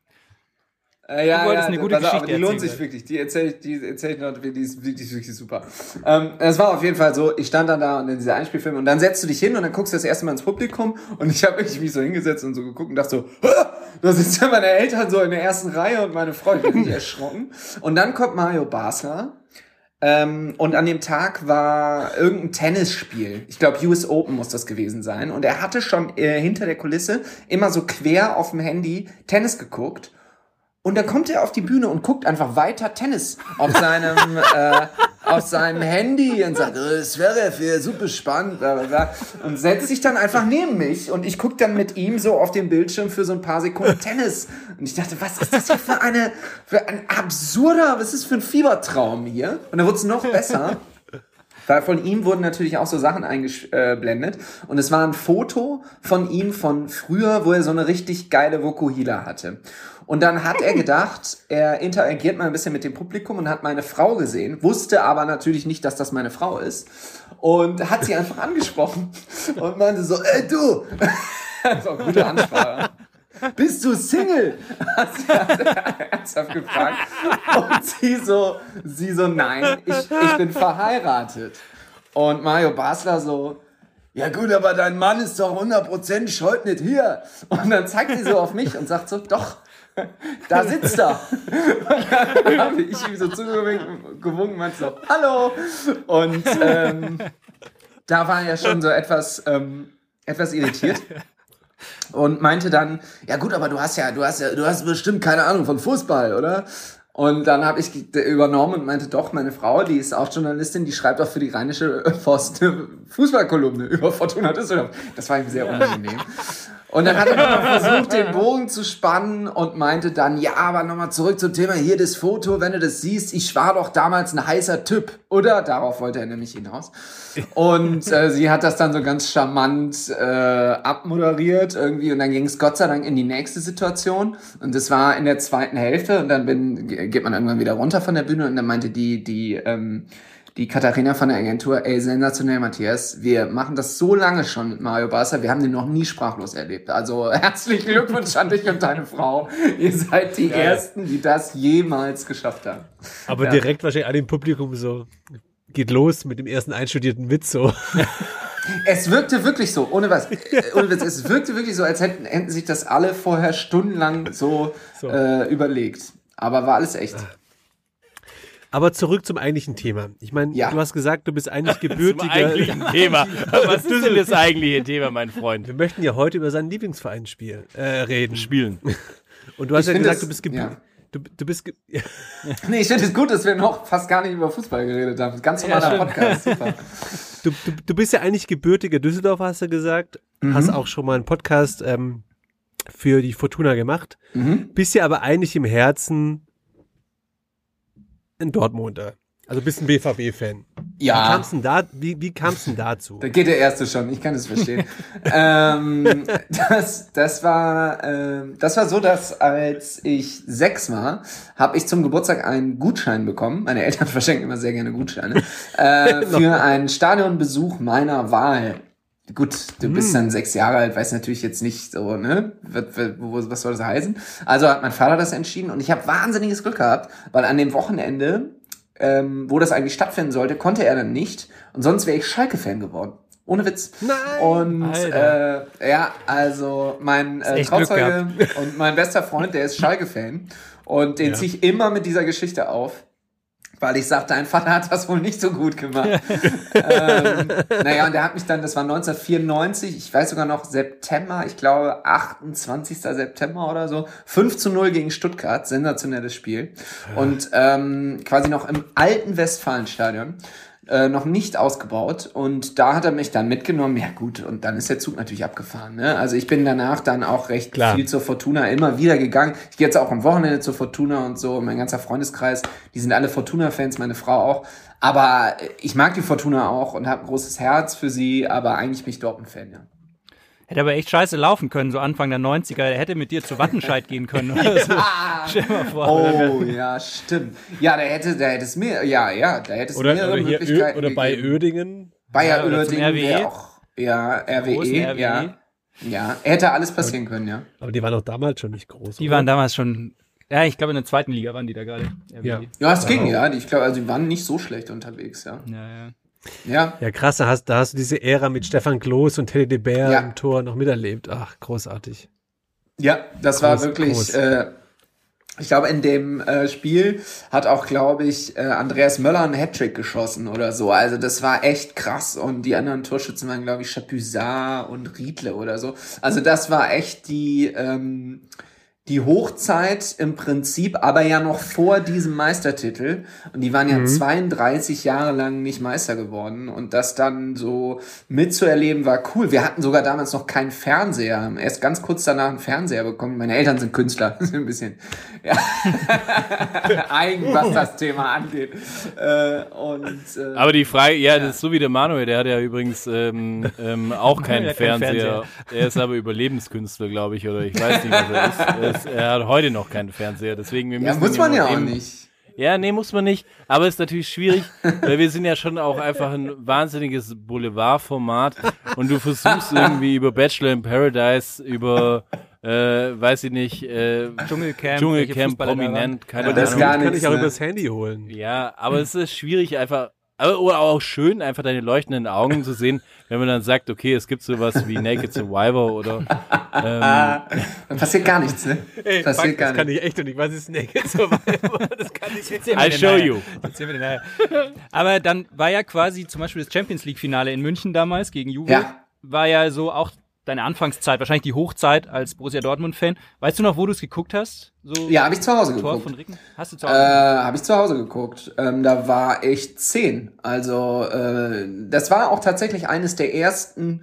Äh, ja, Du wolltest ja, eine gute auf, Geschichte Die lohnt sich wirklich. Die erzähle ich, die erzähl ich noch, die ist wirklich, wirklich super. Ähm, es war auf jeden Fall so, ich stand dann da und in dieser Einspielfilm und dann setzt du dich hin und dann guckst du das erste Mal ins Publikum und ich *laughs* habe wirklich mich so hingesetzt und so geguckt und dachte so, "Hä? da sitzen meine Eltern so in der ersten Reihe und meine Frau, ich bin nicht erschrocken. Und dann kommt Mario Basler. Ähm, und an dem Tag war irgendein Tennisspiel. Ich glaube, US Open muss das gewesen sein. Und er hatte schon äh, hinter der Kulisse immer so quer auf dem Handy Tennis geguckt. Und dann kommt er auf die Bühne und guckt einfach weiter Tennis auf seinem, *laughs* äh, auf seinem Handy und sagt, "Äh, es wäre für super spannend, und setzt sich dann einfach neben mich und ich gucke dann mit ihm so auf dem Bildschirm für so ein paar Sekunden Tennis. Und ich dachte, was ist das hier für eine, für ein absurder, was ist das für ein Fiebertraum hier? Und dann wurde es noch besser. Weil von ihm wurden natürlich auch so Sachen eingeblendet. Und es war ein Foto von ihm von früher, wo er so eine richtig geile Vokuhila hatte. Und dann hat er gedacht, er interagiert mal ein bisschen mit dem Publikum und hat meine Frau gesehen, wusste aber natürlich nicht, dass das meine Frau ist. Und hat sie einfach angesprochen und meinte so, ey du! *laughs* Das war eine gute Ansprache. Bist du Single? *laughs* Hat sie er ernsthaft gefragt. Und sie so, sie so, nein, ich, ich bin verheiratet. Und Mario Basler so, ja gut, aber dein Mann ist doch 100% heute nicht hier. Und dann zeigt sie so auf mich und sagt so, doch, da sitzt er. *laughs* Und dann habe ich ihm so zugewunken meinte so, hallo. Und ähm, da war er schon so etwas, ähm, etwas irritiert und meinte dann, ja gut, aber du hast ja, du hast ja, du hast bestimmt keine Ahnung von Fußball, oder? Und dann habe ich übernommen und meinte, doch, meine Frau, die ist auch Journalistin, die schreibt auch für die Rheinische Post eine Fußballkolumne über Fortuna Düsseldorf. Das war ihm sehr unangenehm. Und dann hat er nochmal versucht, den Bogen zu spannen und meinte dann, ja, aber nochmal zurück zum Thema, hier das Foto, wenn du das siehst, ich war doch damals ein heißer Typ, oder? Darauf wollte er nämlich hinaus. Und äh, sie hat das dann so ganz charmant äh, abmoderiert irgendwie und dann ging es Gott sei Dank in die nächste Situation und das war in der zweiten Hälfte und dann bin, geht man irgendwann wieder runter von der Bühne und dann meinte die, die, ähm, die Katharina von der Agentur, ey, sensationell, Matthias. Wir machen das so lange schon mit Mario Basler. Wir haben den noch nie sprachlos erlebt. Also *laughs* herzlichen Glückwunsch an dich und deine Frau. Ihr seid die Ersten, die das jemals geschafft haben. Aber Ja. direkt wahrscheinlich an dem Publikum so, geht los mit dem ersten einstudierten Witz so. *laughs* Es wirkte wirklich so, ohne was. Ohne Witz, es wirkte wirklich so, als hätten, hätten sich das alle vorher stundenlang so, So. Äh, überlegt. Aber war alles echt. Aber zurück zum eigentlichen Thema. Ich meine, Ja. du hast gesagt, du bist eigentlich *laughs* Zum gebürtiger. eigentlichen *laughs* Thema. Was ist denn das eigentliche Thema, mein Freund? Wir möchten ja heute über seinen Lieblingsverein spielen, äh, reden. Spielen. Und du hast Ich ja gesagt, das- du bist gebürtig. ja. Du, du bist ge *laughs* Nee, ich finde es gut, dass wir noch fast gar nicht über Fußball geredet haben. Ganz normaler Podcast, super. du, du, du bist ja eigentlich gebürtiger Düsseldorfer, hast du gesagt. Mhm. Hast auch schon mal einen Podcast ähm, für die Fortuna gemacht. Mhm. Bist ja aber eigentlich im Herzen ein Dortmunder. Also bist ein BVB-Fan. Wie Ja, kam's denn da, wie, wie kam's denn dazu? da geht der erste schon, ich kann es verstehen. *laughs* ähm, das, das, war, ähm, das war so, dass als ich sechs war, habe ich zum Geburtstag einen Gutschein bekommen. Meine Eltern *laughs* verschenken immer sehr gerne Gutscheine. Äh, *laughs* für einen Stadionbesuch meiner Wahl. Gut, du bist dann sechs Jahre alt, weiß natürlich jetzt nicht so, ne? Was, soll das heißen? Also hat mein Vater das entschieden und ich habe wahnsinniges Glück gehabt, weil an dem Wochenende, ähm, wo das eigentlich stattfinden sollte, konnte er dann nicht und sonst wäre ich Schalke-Fan geworden. Ohne Witz. Nein. Und äh, ja, also mein äh, Trauzeuge und mein bester Freund, der ist Schalke-Fan und den Ja. ziehe ich immer mit dieser Geschichte auf. Weil ich sagte, dein Vater hat das wohl nicht so gut gemacht. *laughs* ähm, naja, und der hat mich dann, das war 1994, ich weiß sogar noch September, ich glaube 28. September oder so, 5 zu 0 gegen Stuttgart, sensationelles Spiel. Und ähm, quasi noch im alten Westfalenstadion. Äh, noch nicht ausgebaut und da hat er mich dann mitgenommen. Ja gut, und dann ist der Zug natürlich abgefahren. Ne? Also ich bin danach dann auch recht Klar. viel zur Fortuna immer wieder gegangen. Ich gehe jetzt auch am Wochenende zur Fortuna und so. Mein ganzer Freundeskreis, die sind alle Fortuna-Fans, meine Frau auch. Aber ich mag die Fortuna auch und habe ein großes Herz für sie, aber eigentlich bin ich Dortmund-Fan, ja. Hätte aber echt scheiße laufen können, so Anfang der 90er. Er hätte mit dir zu Wattenscheid gehen können oder *laughs* so. Stell dir mal vor. Oh, ja, stimmt. Ja, da hätte, da hätte es mehr, ja, ja, da hätte es Oder, mehrere oder, hier Ö, Möglichkeiten oder bei gegeben. Ödingen. Bayer Ja, Uerdingen RWE. wäre auch, ja, RWE, RWE. ja. Ja, hätte alles passieren können, ja. Aber die waren auch damals schon nicht groß. Die oder? waren damals schon, ja, ich glaube in der zweiten Liga waren die da gerade. Ja. Ja, es ging, ja. Die- Ich glaube, also die waren nicht so schlecht unterwegs, ja. Ja, ja. Ja, Ja, krass, da hast, da hast du diese Ära mit Stefan Kloß und Teddy de Beer Ja. im Tor noch miterlebt. Ach, großartig. ja, das war Groß, wirklich, groß. äh, ich glaube, in dem äh, Spiel hat auch, glaube ich, äh, Andreas Möller einen Hattrick geschossen oder so. Also das war echt krass. Und die anderen Torschützen waren, glaube ich, Chapuisat und Riedle oder so. Also das war echt die, ähm, die Hochzeit im Prinzip, aber ja noch vor diesem Meistertitel. Und die waren ja 32 Jahre lang nicht Meister geworden. Und das dann so mitzuerleben war cool. Wir hatten sogar damals noch keinen Fernseher. Haben Erst ganz kurz danach einen Fernseher bekommen. Meine Eltern sind Künstler. *laughs* ein bisschen ja. *laughs* eigen, was das Thema angeht. Äh, und, äh, Aber die Frage, ja, das ist so wie der Manuel, der hat ja übrigens ähm, ähm, auch *laughs* keinen hat keinen Fernseher. Er ist aber Überlebenskünstler, glaube ich, oder ich weiß nicht, was er ist. Er, ist, er hat heute noch keinen Fernseher, deswegen wir ja, müssen muss ihn man ja auch eben- nicht. Ja, nee, muss man nicht. Aber ist natürlich schwierig, *laughs* weil wir sind ja schon auch einfach ein wahnsinniges Boulevardformat und du versuchst irgendwie über Bachelor in Paradise, über, äh, weiß ich nicht, äh, Dschungelcamp, Dschungelcamp prominent, keine Aber das Ahnung. gar Kann ich auch ne? übers Handy holen. Ja, aber es ist schwierig einfach, aber oder auch schön, einfach deine leuchtenden Augen zu sehen, *laughs* wenn man dann sagt, okay, es gibt sowas wie Naked Survivor oder ähm, Dann *laughs* passiert gar nichts, ne? Ey, passiert fuck, gar das kann nicht. ich echt und ich weiß es Naked Survivor. *laughs* Das kann ich jetzt I'll show you. Nachher. Aber dann war ja quasi zum Beispiel das Champions League Finale in München damals gegen Juve. Ja. War ja so auch deine Anfangszeit, wahrscheinlich die Hochzeit als Borussia Dortmund-Fan. Weißt du noch, wo du es geguckt hast? So Ja, habe ich zu Hause Tor geguckt. von Ricken? Hast du zu Äh, Hause? habe ich zu Hause geguckt. Ähm, da war ich zehn. Also äh, das war auch tatsächlich eines der ersten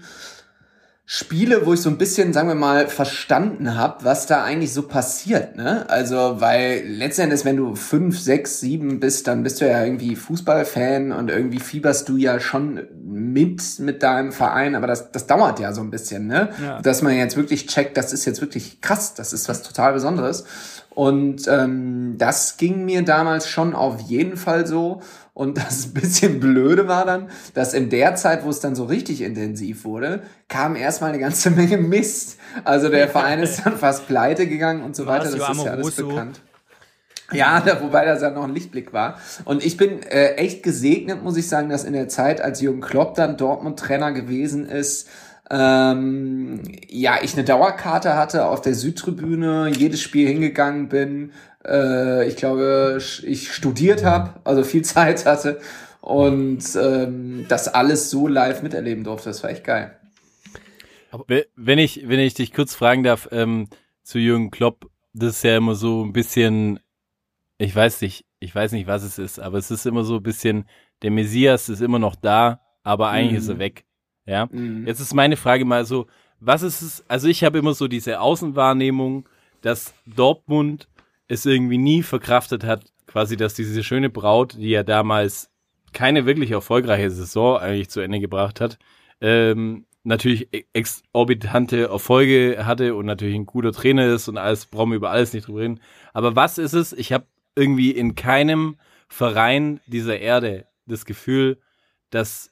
Spiele, wo ich so ein bisschen, sagen wir mal, verstanden habe, was da eigentlich so passiert. Ne? Also, weil letztendlich, wenn du fünf, sechs, sieben bist, dann bist du ja irgendwie Fußballfan und irgendwie fieberst du ja schon mit mit deinem Verein, aber das, das dauert ja so ein bisschen, ne? Ja. Dass man jetzt wirklich checkt, das ist jetzt wirklich krass, das ist was total Besonderes. Und ähm, das ging mir damals schon auf jeden Fall so. Und *laughs* das bisschen blöde war dann, dass in der Zeit, wo es dann so richtig intensiv wurde, kam erstmal eine ganze *laughs* Menge Mist. Also der Verein ist *laughs* dann fast pleite gegangen und so weiter. Das ist ja alles bekannt. *laughs* Ja, wobei das ja noch ein Lichtblick war. Und ich bin äh, echt gesegnet, muss ich sagen, dass in der Zeit, als Jürgen Klopp dann Dortmund-Trainer gewesen ist, Ähm, ja, ich eine Dauerkarte hatte auf der Südtribüne, jedes Spiel hingegangen bin. Äh, ich glaube, ich studiert habe, also viel *laughs* Zeit hatte und ähm, das alles so live miterleben durfte. Das war echt geil. Wenn ich, wenn ich dich kurz fragen darf, ähm, zu Jürgen Klopp, das ist ja immer so ein bisschen, ich weiß nicht, ich weiß nicht, was es ist, aber es ist immer so ein bisschen, der Messias ist immer noch da, aber eigentlich Mhm. ist er weg. Ja. Mhm. Jetzt ist meine Frage mal so, was ist es, also ich habe immer so diese Außenwahrnehmung, dass Dortmund es irgendwie nie verkraftet hat, quasi, dass diese schöne Braut, die ja damals keine wirklich erfolgreiche Saison eigentlich zu Ende gebracht hat, ähm, natürlich e- exorbitante Erfolge hatte und natürlich ein guter Trainer ist und alles, brauchen wir über alles nicht drüber reden. Aber was ist es? Ich habe irgendwie in keinem Verein dieser Erde das Gefühl, dass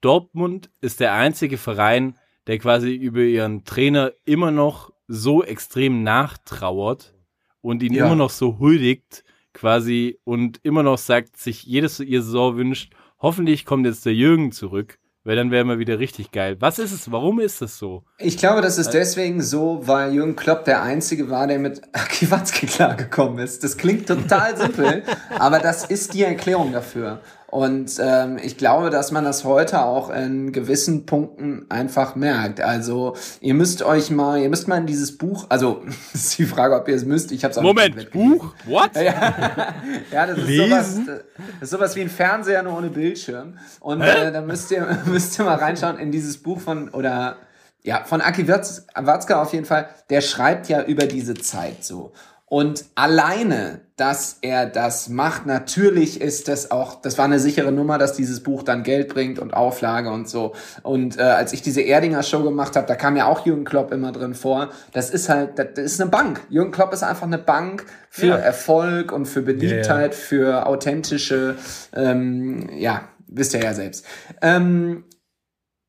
Dortmund ist der einzige Verein, der quasi über ihren Trainer immer noch so extrem nachtrauert und ihn Ja. immer noch so huldigt quasi und immer noch sagt, sich jedes ihr Saison wünscht, hoffentlich kommt jetzt der Jürgen zurück, weil dann wären wir wieder richtig geil. Was ist es? Warum ist das so? Ich glaube, das ist deswegen so, weil Jürgen Klopp der Einzige war, der mit *laughs* Aki Watzke klargekommen ist. Das klingt total simpel, *laughs* aber das ist die Erklärung dafür. Und ähm, ich glaube, dass man das heute auch in gewissen Punkten einfach merkt. Also ihr müsst euch mal, ihr müsst mal in dieses Buch, also *laughs* das ist die Frage, ob ihr es müsst. Ich habe es Moment, Buch? What? Ja, *laughs* ja das, ist sowas, das ist sowas wie ein Fernseher nur ohne Bildschirm. Und äh, da müsst ihr, *laughs* müsst ihr mal reinschauen in dieses Buch von, oder ja, von Aki Watz- Watzke auf jeden Fall. Der schreibt ja über diese Zeit so. Und alleine, dass er das macht, natürlich ist das auch, das war eine sichere Nummer, dass dieses Buch dann Geld bringt und Auflage und so. Und äh, als ich diese Erdinger Show gemacht habe, da kam ja auch Jürgen Klopp immer drin vor. Das ist halt, das ist eine Bank. Jürgen Klopp ist einfach eine Bank für Ja. Erfolg und für Beliebtheit, für authentische, ähm, ja, wisst ihr ja selbst. Ähm,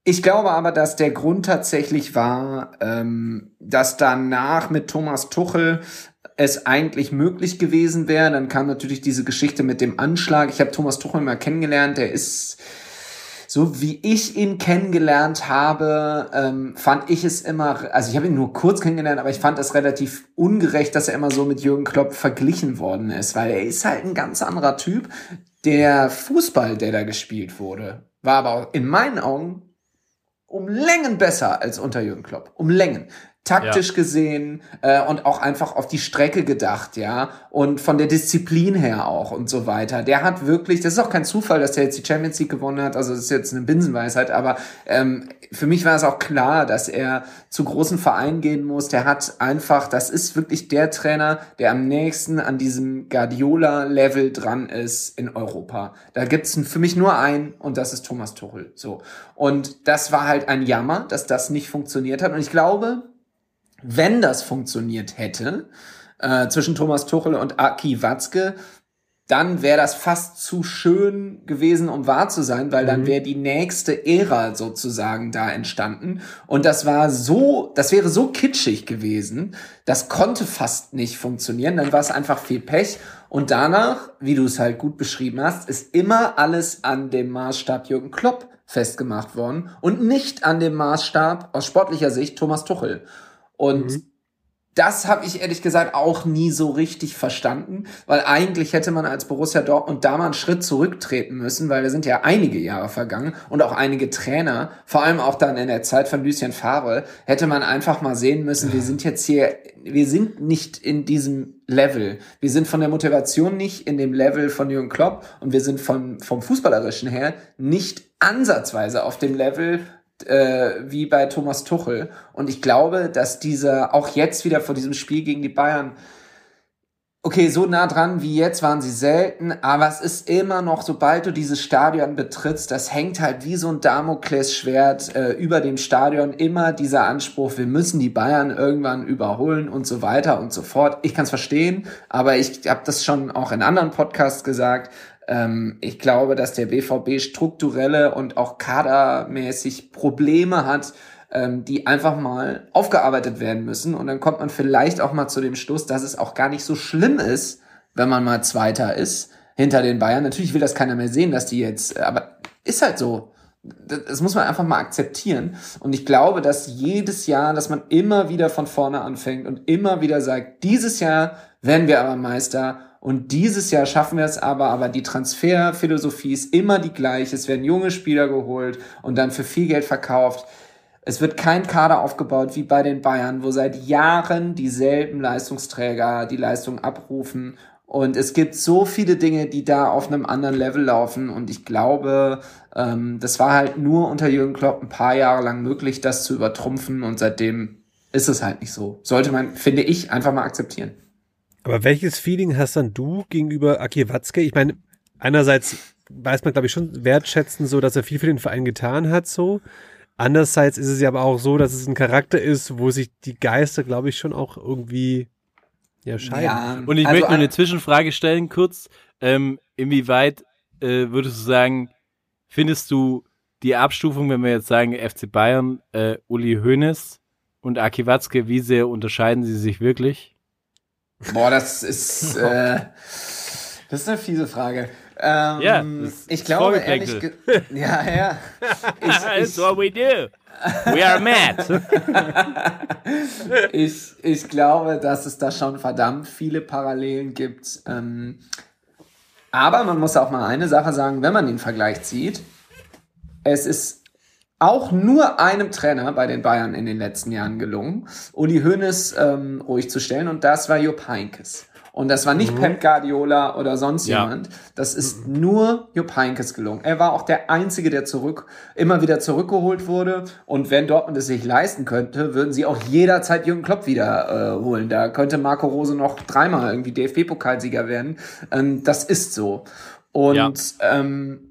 ich glaube aber, dass der Grund tatsächlich war, ähm, dass danach mit Thomas Tuchel es eigentlich möglich gewesen wäre. Dann kam natürlich diese Geschichte mit dem Anschlag. Ich habe Thomas Tuchel mal kennengelernt. Der ist so wie ich ihn kennengelernt habe, ähm, fand ich es immer, also ich habe ihn nur kurz kennengelernt, aber ich fand es relativ ungerecht, dass er immer so mit Jürgen Klopp verglichen worden ist, weil er ist halt ein ganz anderer Typ. Der Fußball, der da gespielt wurde, war aber in meinen Augen um Längen besser als unter Jürgen Klopp. Um Längen. Taktisch Ja. gesehen äh, und auch einfach auf die Strecke gedacht, ja. Und von der Disziplin her auch und so weiter. Der hat wirklich, das ist auch kein Zufall, dass er jetzt die Champions League gewonnen hat, also das ist jetzt eine Binsenweisheit, aber ähm, für mich war es auch klar, dass er zu großen Vereinen gehen muss. Der hat einfach, das ist wirklich der Trainer, der am nächsten an diesem Guardiola-Level dran ist in Europa. Da gibt's für mich nur einen und das ist Thomas Tuchel. So. Und das war halt ein Jammer, dass das nicht funktioniert hat. Und ich glaube, wenn das funktioniert hätte, äh, zwischen Thomas Tuchel und Aki Watzke, dann wäre das fast zu schön gewesen, um wahr zu sein, weil dann wäre die nächste Ära sozusagen da entstanden. Und das war so, das wäre so kitschig gewesen, das konnte fast nicht funktionieren. Dann war es einfach viel Pech. Und danach, wie du es halt gut beschrieben hast, ist immer alles an dem Maßstab Jürgen Klopp festgemacht worden und nicht an dem Maßstab aus sportlicher Sicht Thomas Tuchel. Und das habe ich ehrlich gesagt auch nie so richtig verstanden, weil eigentlich hätte man als Borussia Dortmund da mal einen Schritt zurücktreten müssen, weil da sind ja einige Jahre vergangen und auch einige Trainer, vor allem auch dann in der Zeit von Lucien Favre, hätte man einfach mal sehen müssen, wir sind jetzt hier, wir sind nicht in diesem Level. Wir sind von der Motivation nicht in dem Level von Jürgen Klopp und wir sind von, vom Fußballerischen her nicht ansatzweise auf dem Level äh, wie bei Thomas Tuchel. Und ich glaube, dass dieser auch jetzt wieder vor diesem Spiel gegen die Bayern, okay, so nah dran wie jetzt waren sie selten, aber es ist immer noch, sobald du dieses Stadion betrittst, das hängt halt wie so ein Damoklesschwert äh, über dem Stadion, immer dieser Anspruch, wir müssen die Bayern irgendwann überholen und so weiter und so fort. Ich kann es verstehen, aber ich habe das schon auch in anderen Podcasts gesagt, ähm, ich glaube, dass der BVB strukturelle und auch kadermäßig Probleme hat, ähm, die einfach mal aufgearbeitet werden müssen. Und dann kommt man vielleicht auch mal zu dem Schluss, dass es auch gar nicht so schlimm ist, wenn man mal Zweiter ist hinter den Bayern. Natürlich will das keiner mehr sehen, dass die jetzt, äh, aber ist halt so. Das, das muss man einfach mal akzeptieren. Und ich glaube, dass jedes Jahr, dass man immer wieder von vorne anfängt und immer wieder sagt, dieses Jahr werden wir aber Meister und dieses Jahr schaffen wir es aber, aber die Transferphilosophie ist immer die gleiche. Es werden junge Spieler geholt und dann für viel Geld verkauft. Es wird kein Kader aufgebaut wie bei den Bayern, wo seit Jahren dieselben Leistungsträger die Leistung abrufen. Und es gibt so viele Dinge, die da auf einem anderen Level laufen. Und ich glaube, ähm, das war halt nur unter Jürgen Klopp ein paar Jahre lang möglich, das zu übertrumpfen. Und seitdem ist es halt nicht so. Sollte man, finde ich, einfach mal akzeptieren. Aber welches Feeling hast dann du gegenüber Aki Watzke? Ich meine, einerseits weiß man, glaube ich, schon wertschätzen, so dass er viel für den Verein getan hat, so. Andererseits ist es ja aber auch so, dass es ein Charakter ist, wo sich die Geister, glaube ich, schon auch irgendwie ja, scheiden. Ja, Und ich also möchte nur eine Zwischenfrage stellen, kurz. Ähm, inwieweit äh, würdest du sagen, findest du die Abstufung, wenn wir jetzt sagen FC Bayern, äh, Uli Hoeneß und Aki Watzke, wie sehr unterscheiden sie sich wirklich? Boah, das ist, äh, das ist eine fiese Frage. Ähm, Ja, ich glaube ehrlich, ge- ja, ja. *laughs* Ich, That's what we do. We are mad. *laughs* ich, ich glaube, dass es da schon verdammt viele Parallelen gibt. Ähm, aber man muss auch mal eine Sache sagen, wenn man den Vergleich zieht. Es ist auch nur einem Trainer bei den Bayern in den letzten Jahren gelungen, Uli Hoeneß ähm, ruhig zu stellen und das war Jupp Heynckes. Und das war nicht Pep Guardiola oder sonst Ja. jemand. Das ist nur Jupp Heynckes gelungen. Er war auch der Einzige, der zurück, immer wieder zurückgeholt wurde. Und wenn Dortmund es sich leisten könnte, würden sie auch jederzeit Jürgen Klopp wieder äh, holen. Da könnte Marco Rose noch dreimal irgendwie DFB-Pokalsieger werden. Ähm, das ist so. Und Ja. ähm,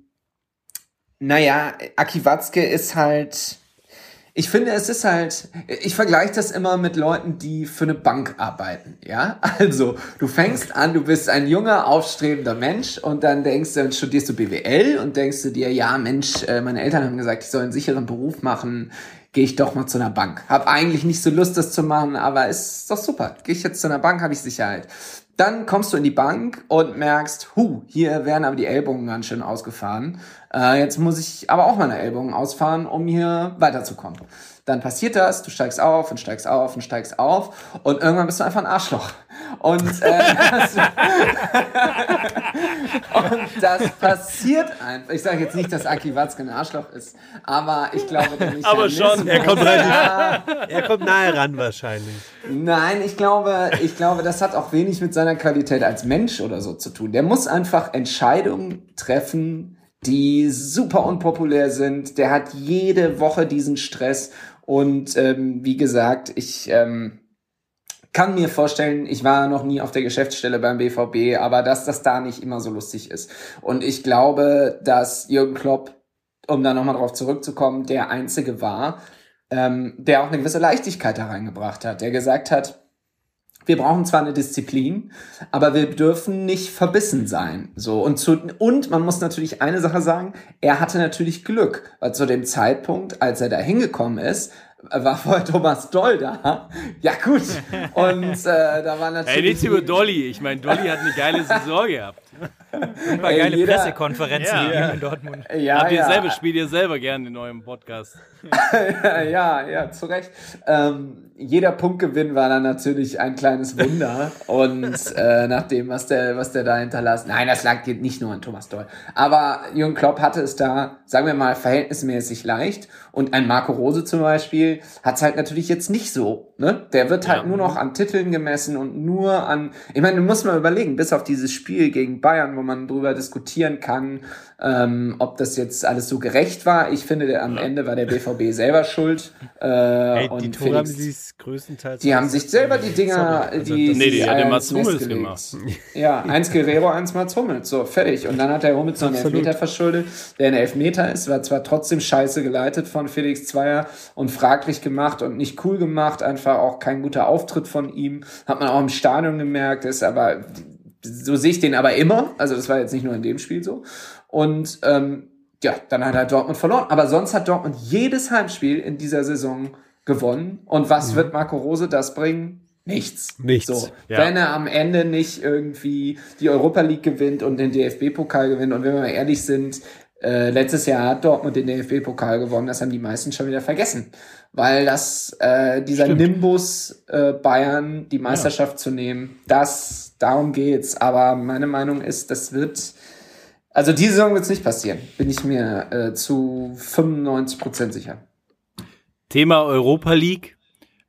naja, Aki Watzke ist halt. Ich finde, es ist halt, ich vergleiche das immer mit Leuten, die für eine Bank arbeiten, ja? Also, du fängst an, du bist ein junger, aufstrebender Mensch und dann denkst du, dann studierst du BWL und denkst du dir, ja, Mensch, äh, meine Eltern haben gesagt, ich soll einen sicheren Beruf machen, gehe ich doch mal zu einer Bank. Hab eigentlich nicht so Lust, das zu machen, aber ist doch super. Gehe ich jetzt zu einer Bank, habe ich Sicherheit. Dann kommst du in die Bank und merkst, hu, hier werden aber die Ellbogen ganz schön ausgefahren. Äh, jetzt muss ich aber auch meine Ellbogen ausfahren, um hier weiterzukommen. Dann passiert das, du steigst auf und steigst auf und steigst auf und irgendwann bist du einfach ein Arschloch. Und, äh, das, *laughs* und das passiert einfach. Ich sage jetzt nicht, dass Aki Watzke ein Arschloch ist, aber ich glaube, der Aber schon. Mechanismus- Er kommt relativ, Ja, er kommt nahe ran wahrscheinlich. Nein, ich glaube, ich glaube, das hat auch wenig mit seiner Qualität als Mensch oder so zu tun. Der muss einfach Entscheidungen treffen, die super unpopulär sind. Der hat jede Woche diesen Stress. Und ähm, wie gesagt, ich ähm, kann mir vorstellen, ich war noch nie auf der Geschäftsstelle beim BVB, aber dass das da nicht immer so lustig ist. Und ich glaube, dass Jürgen Klopp, um da nochmal drauf zurückzukommen, der Einzige war, ähm, der auch eine gewisse Leichtigkeit da reingebracht hat, der gesagt hat, wir brauchen zwar eine Disziplin, aber wir dürfen nicht verbissen sein. So und zu, und man muss natürlich eine Sache sagen: Er hatte natürlich Glück, weil zu dem Zeitpunkt, als er da hingekommen ist, war vorher Thomas Doll da. Ja gut. Und äh, da war natürlich Hey, nichts über Dolly. Ich meine, Dolly hat eine geile Saison gehabt. Ein paar Ey, geile jeder- Pressekonferenzen Ja. in Dortmund. Ja, Habt ihr ja. selber, spielt ihr selber gerne in eurem Podcast. *laughs* ja, ja, zu Recht. Ähm, jeder Punktgewinn war dann natürlich ein kleines Wunder. *laughs* und äh, nach dem, was der, was der da hinterlassen. Nein, das lag nicht nur an Thomas Doll. Aber Jürgen Klopp hatte es da, sagen wir mal, verhältnismäßig leicht. Und ein Marco Rose zum Beispiel hat es halt natürlich jetzt nicht so. Ne? Der wird halt Ja. nur noch an Titeln gemessen und nur an. Ich meine, du musst mal überlegen, bis auf dieses Spiel gegen Bayern, wo man drüber diskutieren kann, ähm, ob das jetzt alles so gerecht war. Ich finde, der, am Ende war der BVB selber schuld. Äh, Ey, und die Tore haben sie größtenteils. die haben sich selber die Dinger, also die, Nee, die hat der ins Mats Hummels gemacht. Ja, eins Guerrero, eins Mats Hummels. So, fertig. Und dann hat der Hummels noch einen. Elfmeter verschuldet, der ein Elfmeter ist, war zwar trotzdem scheiße geleitet von Felix Zweier und fraglich gemacht und nicht cool gemacht, einfach auch kein guter Auftritt von ihm. Hat man auch im Stadion gemerkt, ist aber, so sehe ich den aber immer. Also das war jetzt nicht nur in dem Spiel so. Und ähm, ja, dann hat halt Dortmund verloren. Aber sonst hat Dortmund jedes Heimspiel in dieser Saison gewonnen. Und was wird Marco Rose das bringen? Nichts. Nichts. So, Ja. wenn er am Ende nicht irgendwie die Europa League gewinnt und den DFB-Pokal gewinnt. Und wenn wir mal ehrlich sind, Äh, letztes Jahr hat Dortmund den DFB-Pokal gewonnen, das haben die meisten schon wieder vergessen. Weil das, äh, dieser Stimmt. Nimbus äh, Bayern, die Meisterschaft zu nehmen, das, darum geht's. Aber meine Meinung ist, das wird, also diese Saison wird's nicht passieren. Bin ich mir äh, zu 95 Prozent sicher. Thema Europa League.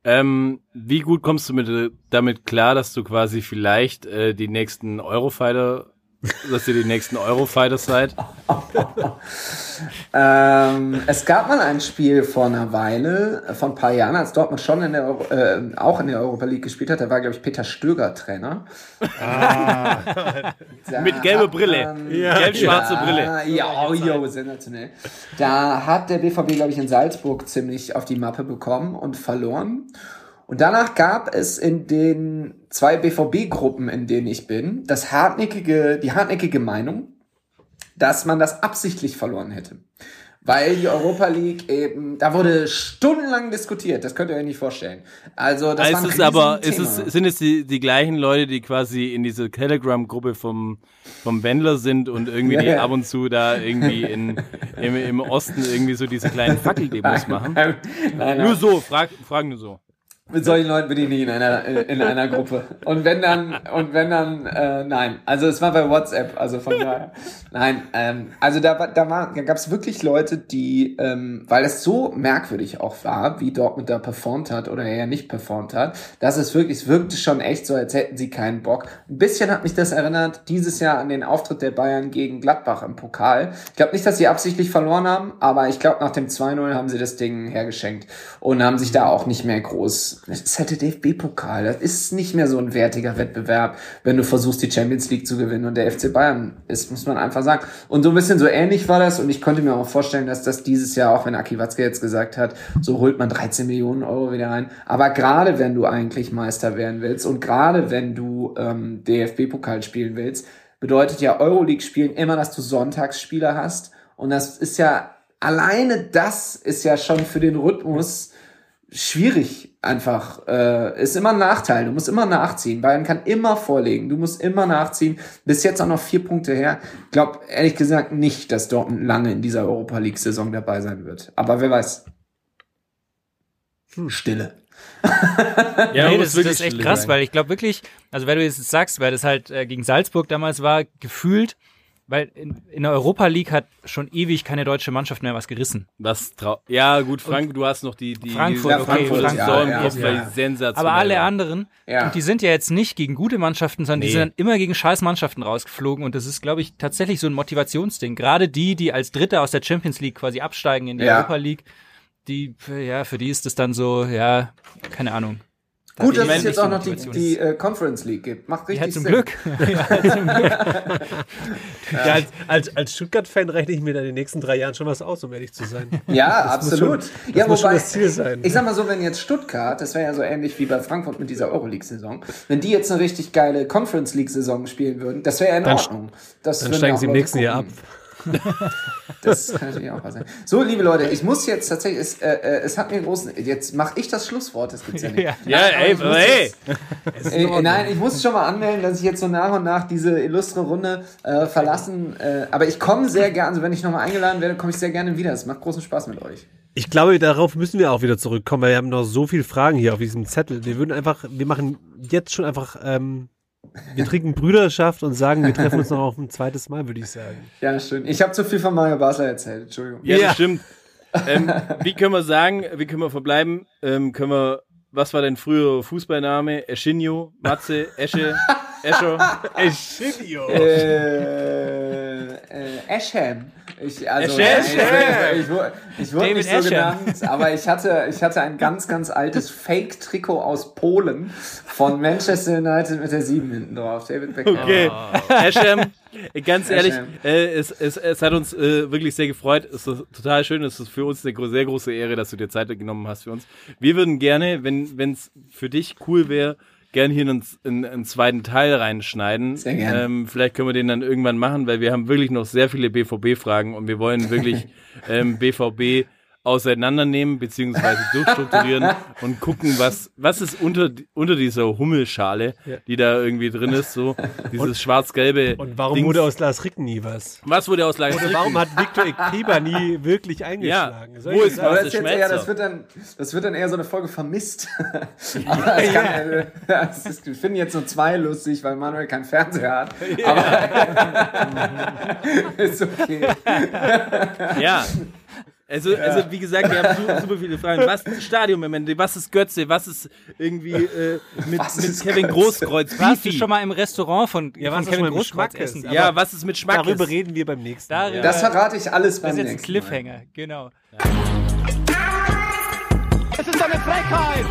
Ähm, wie gut kommst du mit, damit klar, dass du quasi vielleicht äh, die nächsten Eurofighter, dass ihr die nächsten Eurofighters seid? Ähm, es gab mal ein Spiel vor einer Weile, äh, vor ein paar Jahren, als Dortmund schon in der, Euro, äh, auch in der Europa League gespielt hat. Da war, glaube ich, Peter Stöger Trainer. Da Mit gelber Brille. man- Gelb-schwarze ja, Brille. Ja, oh, jo, sensationell. Da hat der BVB, glaube ich, in Salzburg ziemlich auf die Mappe bekommen und verloren. Und danach gab es in den zwei BVB-Gruppen, in denen ich bin, das hartnäckige, die hartnäckige Meinung, dass man das absichtlich verloren hätte. Weil die Europa League eben, da wurde stundenlang diskutiert, das könnt ihr euch nicht vorstellen. Also das war ein ist es aber, ist Riesenthema. es, sind es die, die gleichen Leute, die quasi in dieser Telegram-Gruppe vom, vom Wendler sind und irgendwie Ja, die ja. ab und zu da irgendwie in, im, im Osten irgendwie so diese kleinen *laughs* Fackeldemos machen? Nein, nein. Nur so, frag, fragen nur so. Mit solchen Leuten bin ich nicht in einer, in einer Gruppe. Und wenn dann, und wenn dann, äh, nein. Also es war bei WhatsApp, also von daher. Nein, ähm, also da, da, war, da gab es wirklich Leute, die, ähm, weil es so merkwürdig auch war, wie Dortmund da performt hat oder er nicht performt hat, dass es wirklich, es wirkte schon echt so, als hätten sie keinen Bock. Ein bisschen hat mich das erinnert, dieses Jahr an den Auftritt der Bayern gegen Gladbach im Pokal. Ich glaube nicht, dass sie absichtlich verloren haben, aber ich glaube, nach dem 2-0 haben sie das Ding hergeschenkt und haben sich da auch nicht mehr groß. Das der DFB-Pokal. Das ist nicht mehr so ein wertiger Wettbewerb, wenn du versuchst, die Champions League zu gewinnen und der FC Bayern ist, muss man einfach sagen. Und so ein bisschen so ähnlich war das und ich konnte mir auch vorstellen, dass das dieses Jahr, auch wenn Aki Watzke jetzt gesagt hat, so holt man 13 Millionen Euro wieder rein. Aber gerade wenn du eigentlich Meister werden willst und gerade wenn du ähm, DFB-Pokal spielen willst, bedeutet ja Euroleague spielen immer, dass du Sonntagsspieler hast. Und das ist ja, alleine das ist ja schon für den Rhythmus schwierig einfach. Äh, ist immer ein Nachteil. Du musst immer nachziehen. Bayern kann immer vorlegen. Du musst immer nachziehen. Bis jetzt auch noch vier Punkte her. Ich glaube ehrlich gesagt nicht, dass Dortmund lange in dieser Europa League-Saison dabei sein wird. Aber wer weiß. Stille. *laughs* Ja, nee, das, das ist echt krass, sein. weil ich glaube wirklich, also weil du jetzt sagst, weil das halt äh, gegen Salzburg damals war, gefühlt, weil in, in der Europa League hat schon ewig keine deutsche Mannschaft mehr was gerissen. Was trau ja, gut, Frank, du hast noch die, die Frankfurt, die okay, Frankfurt, Saison im ja, ja. die sensationell Aber alle anderen, Ja. und die sind ja jetzt nicht gegen gute Mannschaften, sondern die Nee. sind dann immer gegen scheiß Mannschaften rausgeflogen und das ist, glaube ich, tatsächlich so ein Motivationsding. Gerade die, die als Dritte aus der Champions League quasi absteigen in die Ja. Europa League, die, ja, für die ist es dann so, ja, keine Ahnung. Da Gut, dass es jetzt auch noch die, die äh, Conference League gibt. Macht richtig Ja, zum Sinn. Glück. *laughs* *laughs* Ja, als, als, als Stuttgart-Fan rechne ich mir da in den nächsten drei Jahren schon was aus, um ehrlich zu sein. *laughs* Ja, Das muss absolut. schon- ja, schon das Ziel sein. Ich sag mal so, wenn jetzt Stuttgart, das wäre ja so ähnlich wie bei Frankfurt mit dieser Euroleague-Saison, wenn die jetzt eine richtig geile Conference League-Saison spielen würden, das wäre ja in Dann- Ordnung. Das Dann steigen sie im nächsten Jahr ab. Das kann natürlich auch sein. So, liebe Leute, ich muss jetzt tatsächlich, es, äh, äh, es hat mir großen, jetzt mache ich das Schlusswort, das gibt's ja nicht. Ja. Ja, ey, ich muss aber ey. jetzt- Äh, nein, ich muss schon mal anmelden, dass ich jetzt so nach und nach diese illustre Runde äh, verlassen. Äh, aber ich komme sehr gerne, also wenn ich nochmal eingeladen werde, komme ich sehr gerne wieder. Es macht großen Spaß mit euch. Ich glaube, darauf müssen wir auch wieder zurückkommen, weil wir haben noch so viele Fragen hier auf diesem Zettel. Wir würden einfach, wir machen jetzt schon einfach, ähm, wir trinken Brüderschaft und sagen, wir treffen uns noch auf ein zweites Mal, würde ich sagen. Ja, schön. Ich habe zu viel von Mario Basler erzählt. Entschuldigung. Ja, Ja. das stimmt. ähm, *laughs* wie können wir sagen, wie können wir verbleiben? Ähm, können wir, was war dein früherer Fußballname? Eschinho, Matze, Esche, *laughs* Escher? Eschinio. äh, äh, Asham. Ich, also, Asham. ich, ich, wurde- ich wurde David nicht so Asham. genannt, aber ich hatte, ich hatte ein ganz, ganz altes Fake-Trikot aus Polen von Manchester United mit der 7 hinten drauf. David Beckham. Okay. Eschem, ganz ehrlich, äh, es, es, es hat uns äh, wirklich sehr gefreut. Es ist total schön. Es ist für uns eine sehr große Ehre, dass du dir Zeit genommen hast für uns. Wir würden gerne, wenn es für dich cool wäre, gern hier einen, einen, einen zweiten Teil reinschneiden. Sehr gern. Ähm, vielleicht können wir den dann irgendwann machen, weil wir haben wirklich noch sehr viele BVB-Fragen und wir wollen wirklich *laughs* ähm, BVB auseinandernehmen beziehungsweise durchstrukturieren *laughs* und gucken, was, was ist unter, unter dieser Hummelschale, Ja. die da irgendwie drin ist, so *laughs* dieses schwarz-gelbe Und warum Dings. wurde aus Lars Rick nie was? Was wurde aus Lars Oder Ricken? warum hat Viktor Ekpeber nie *laughs* wirklich eingeschlagen? Soll wo ist das, ist jetzt eher, das, wird dann, das wird dann eher so eine Folge vermisst. Aber kann, äh, das ist, ich finde jetzt nur zwei lustig, weil Manuel keinen Fernseher hat. Aber ist okay. Ja. Also, also wie gesagt, wir haben super, super viele Fragen. Was ist Stadionmomente? Was ist Götze? Was ist irgendwie äh, mit, Was mit ist Kevin Götze? Großkreuz? Warst du schon mal im Restaurant von, Ja, von Kevin mal im Großkreuz essen? Ja, was ist mit Schmackes? Darüber reden wir beim nächsten Mal. Darüber- Das verrate ich alles beim das ist jetzt ein nächsten Mal. Cliffhanger, genau. Es ist eine Frechheit!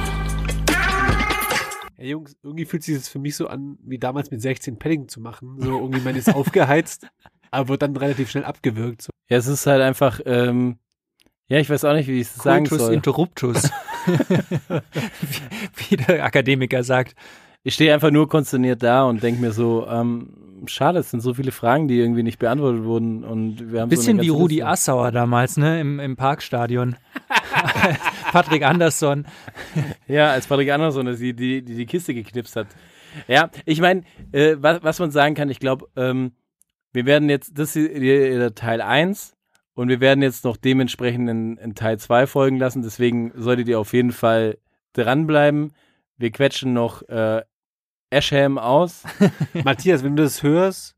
Ja, Jungs, irgendwie fühlt sich das für mich so an, wie damals mit 16 Padding zu machen. So irgendwie, man ist aufgeheizt, *laughs* aber wird dann relativ schnell abgewürgt. So. Ja, es ist halt einfach, ähm, ja, ich weiß auch nicht, wie ich es sagen soll. interruptus. *laughs* wie, wie der Akademiker sagt. Ich stehe einfach nur konsterniert da und denke mir so, ähm, schade, es sind so viele Fragen, die irgendwie nicht beantwortet wurden und wir haben Bisschen so wie Rudi Liste. Assauer damals, ne, im, im Parkstadion. *laughs* Patrick Andersson. Ja, als Patrick Andersson, dass die, die, die die Kiste geknipst hat. Ja, ich meine, äh, was, was man sagen kann, ich glaube, ähm, wir werden jetzt, das ist Teil 1 und wir werden jetzt noch dementsprechend in, in Teil 2 folgen lassen, deswegen solltet ihr auf jeden Fall dranbleiben. Wir quetschen noch äh, Asham aus. *laughs* Matthias, wenn du das hörst,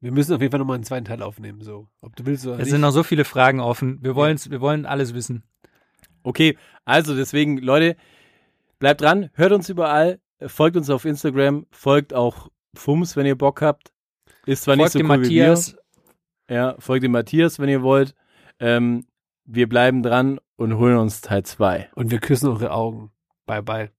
wir müssen auf jeden Fall nochmal einen zweiten Teil aufnehmen. So, ob du willst oder Es nicht. sind noch so viele Fragen offen. Wir, wollen's, wir wollen alles wissen. Okay, also deswegen, Leute, bleibt dran, hört uns überall, folgt uns auf Instagram, folgt auch Fums, wenn ihr Bock habt. Ist zwar Folgt nicht so cool Matthias. wie wir. Ja, folgt dem Matthias, wenn ihr wollt. Ähm, wir bleiben dran und holen uns Teil 2. Und wir küssen eure Augen. Bye, bye.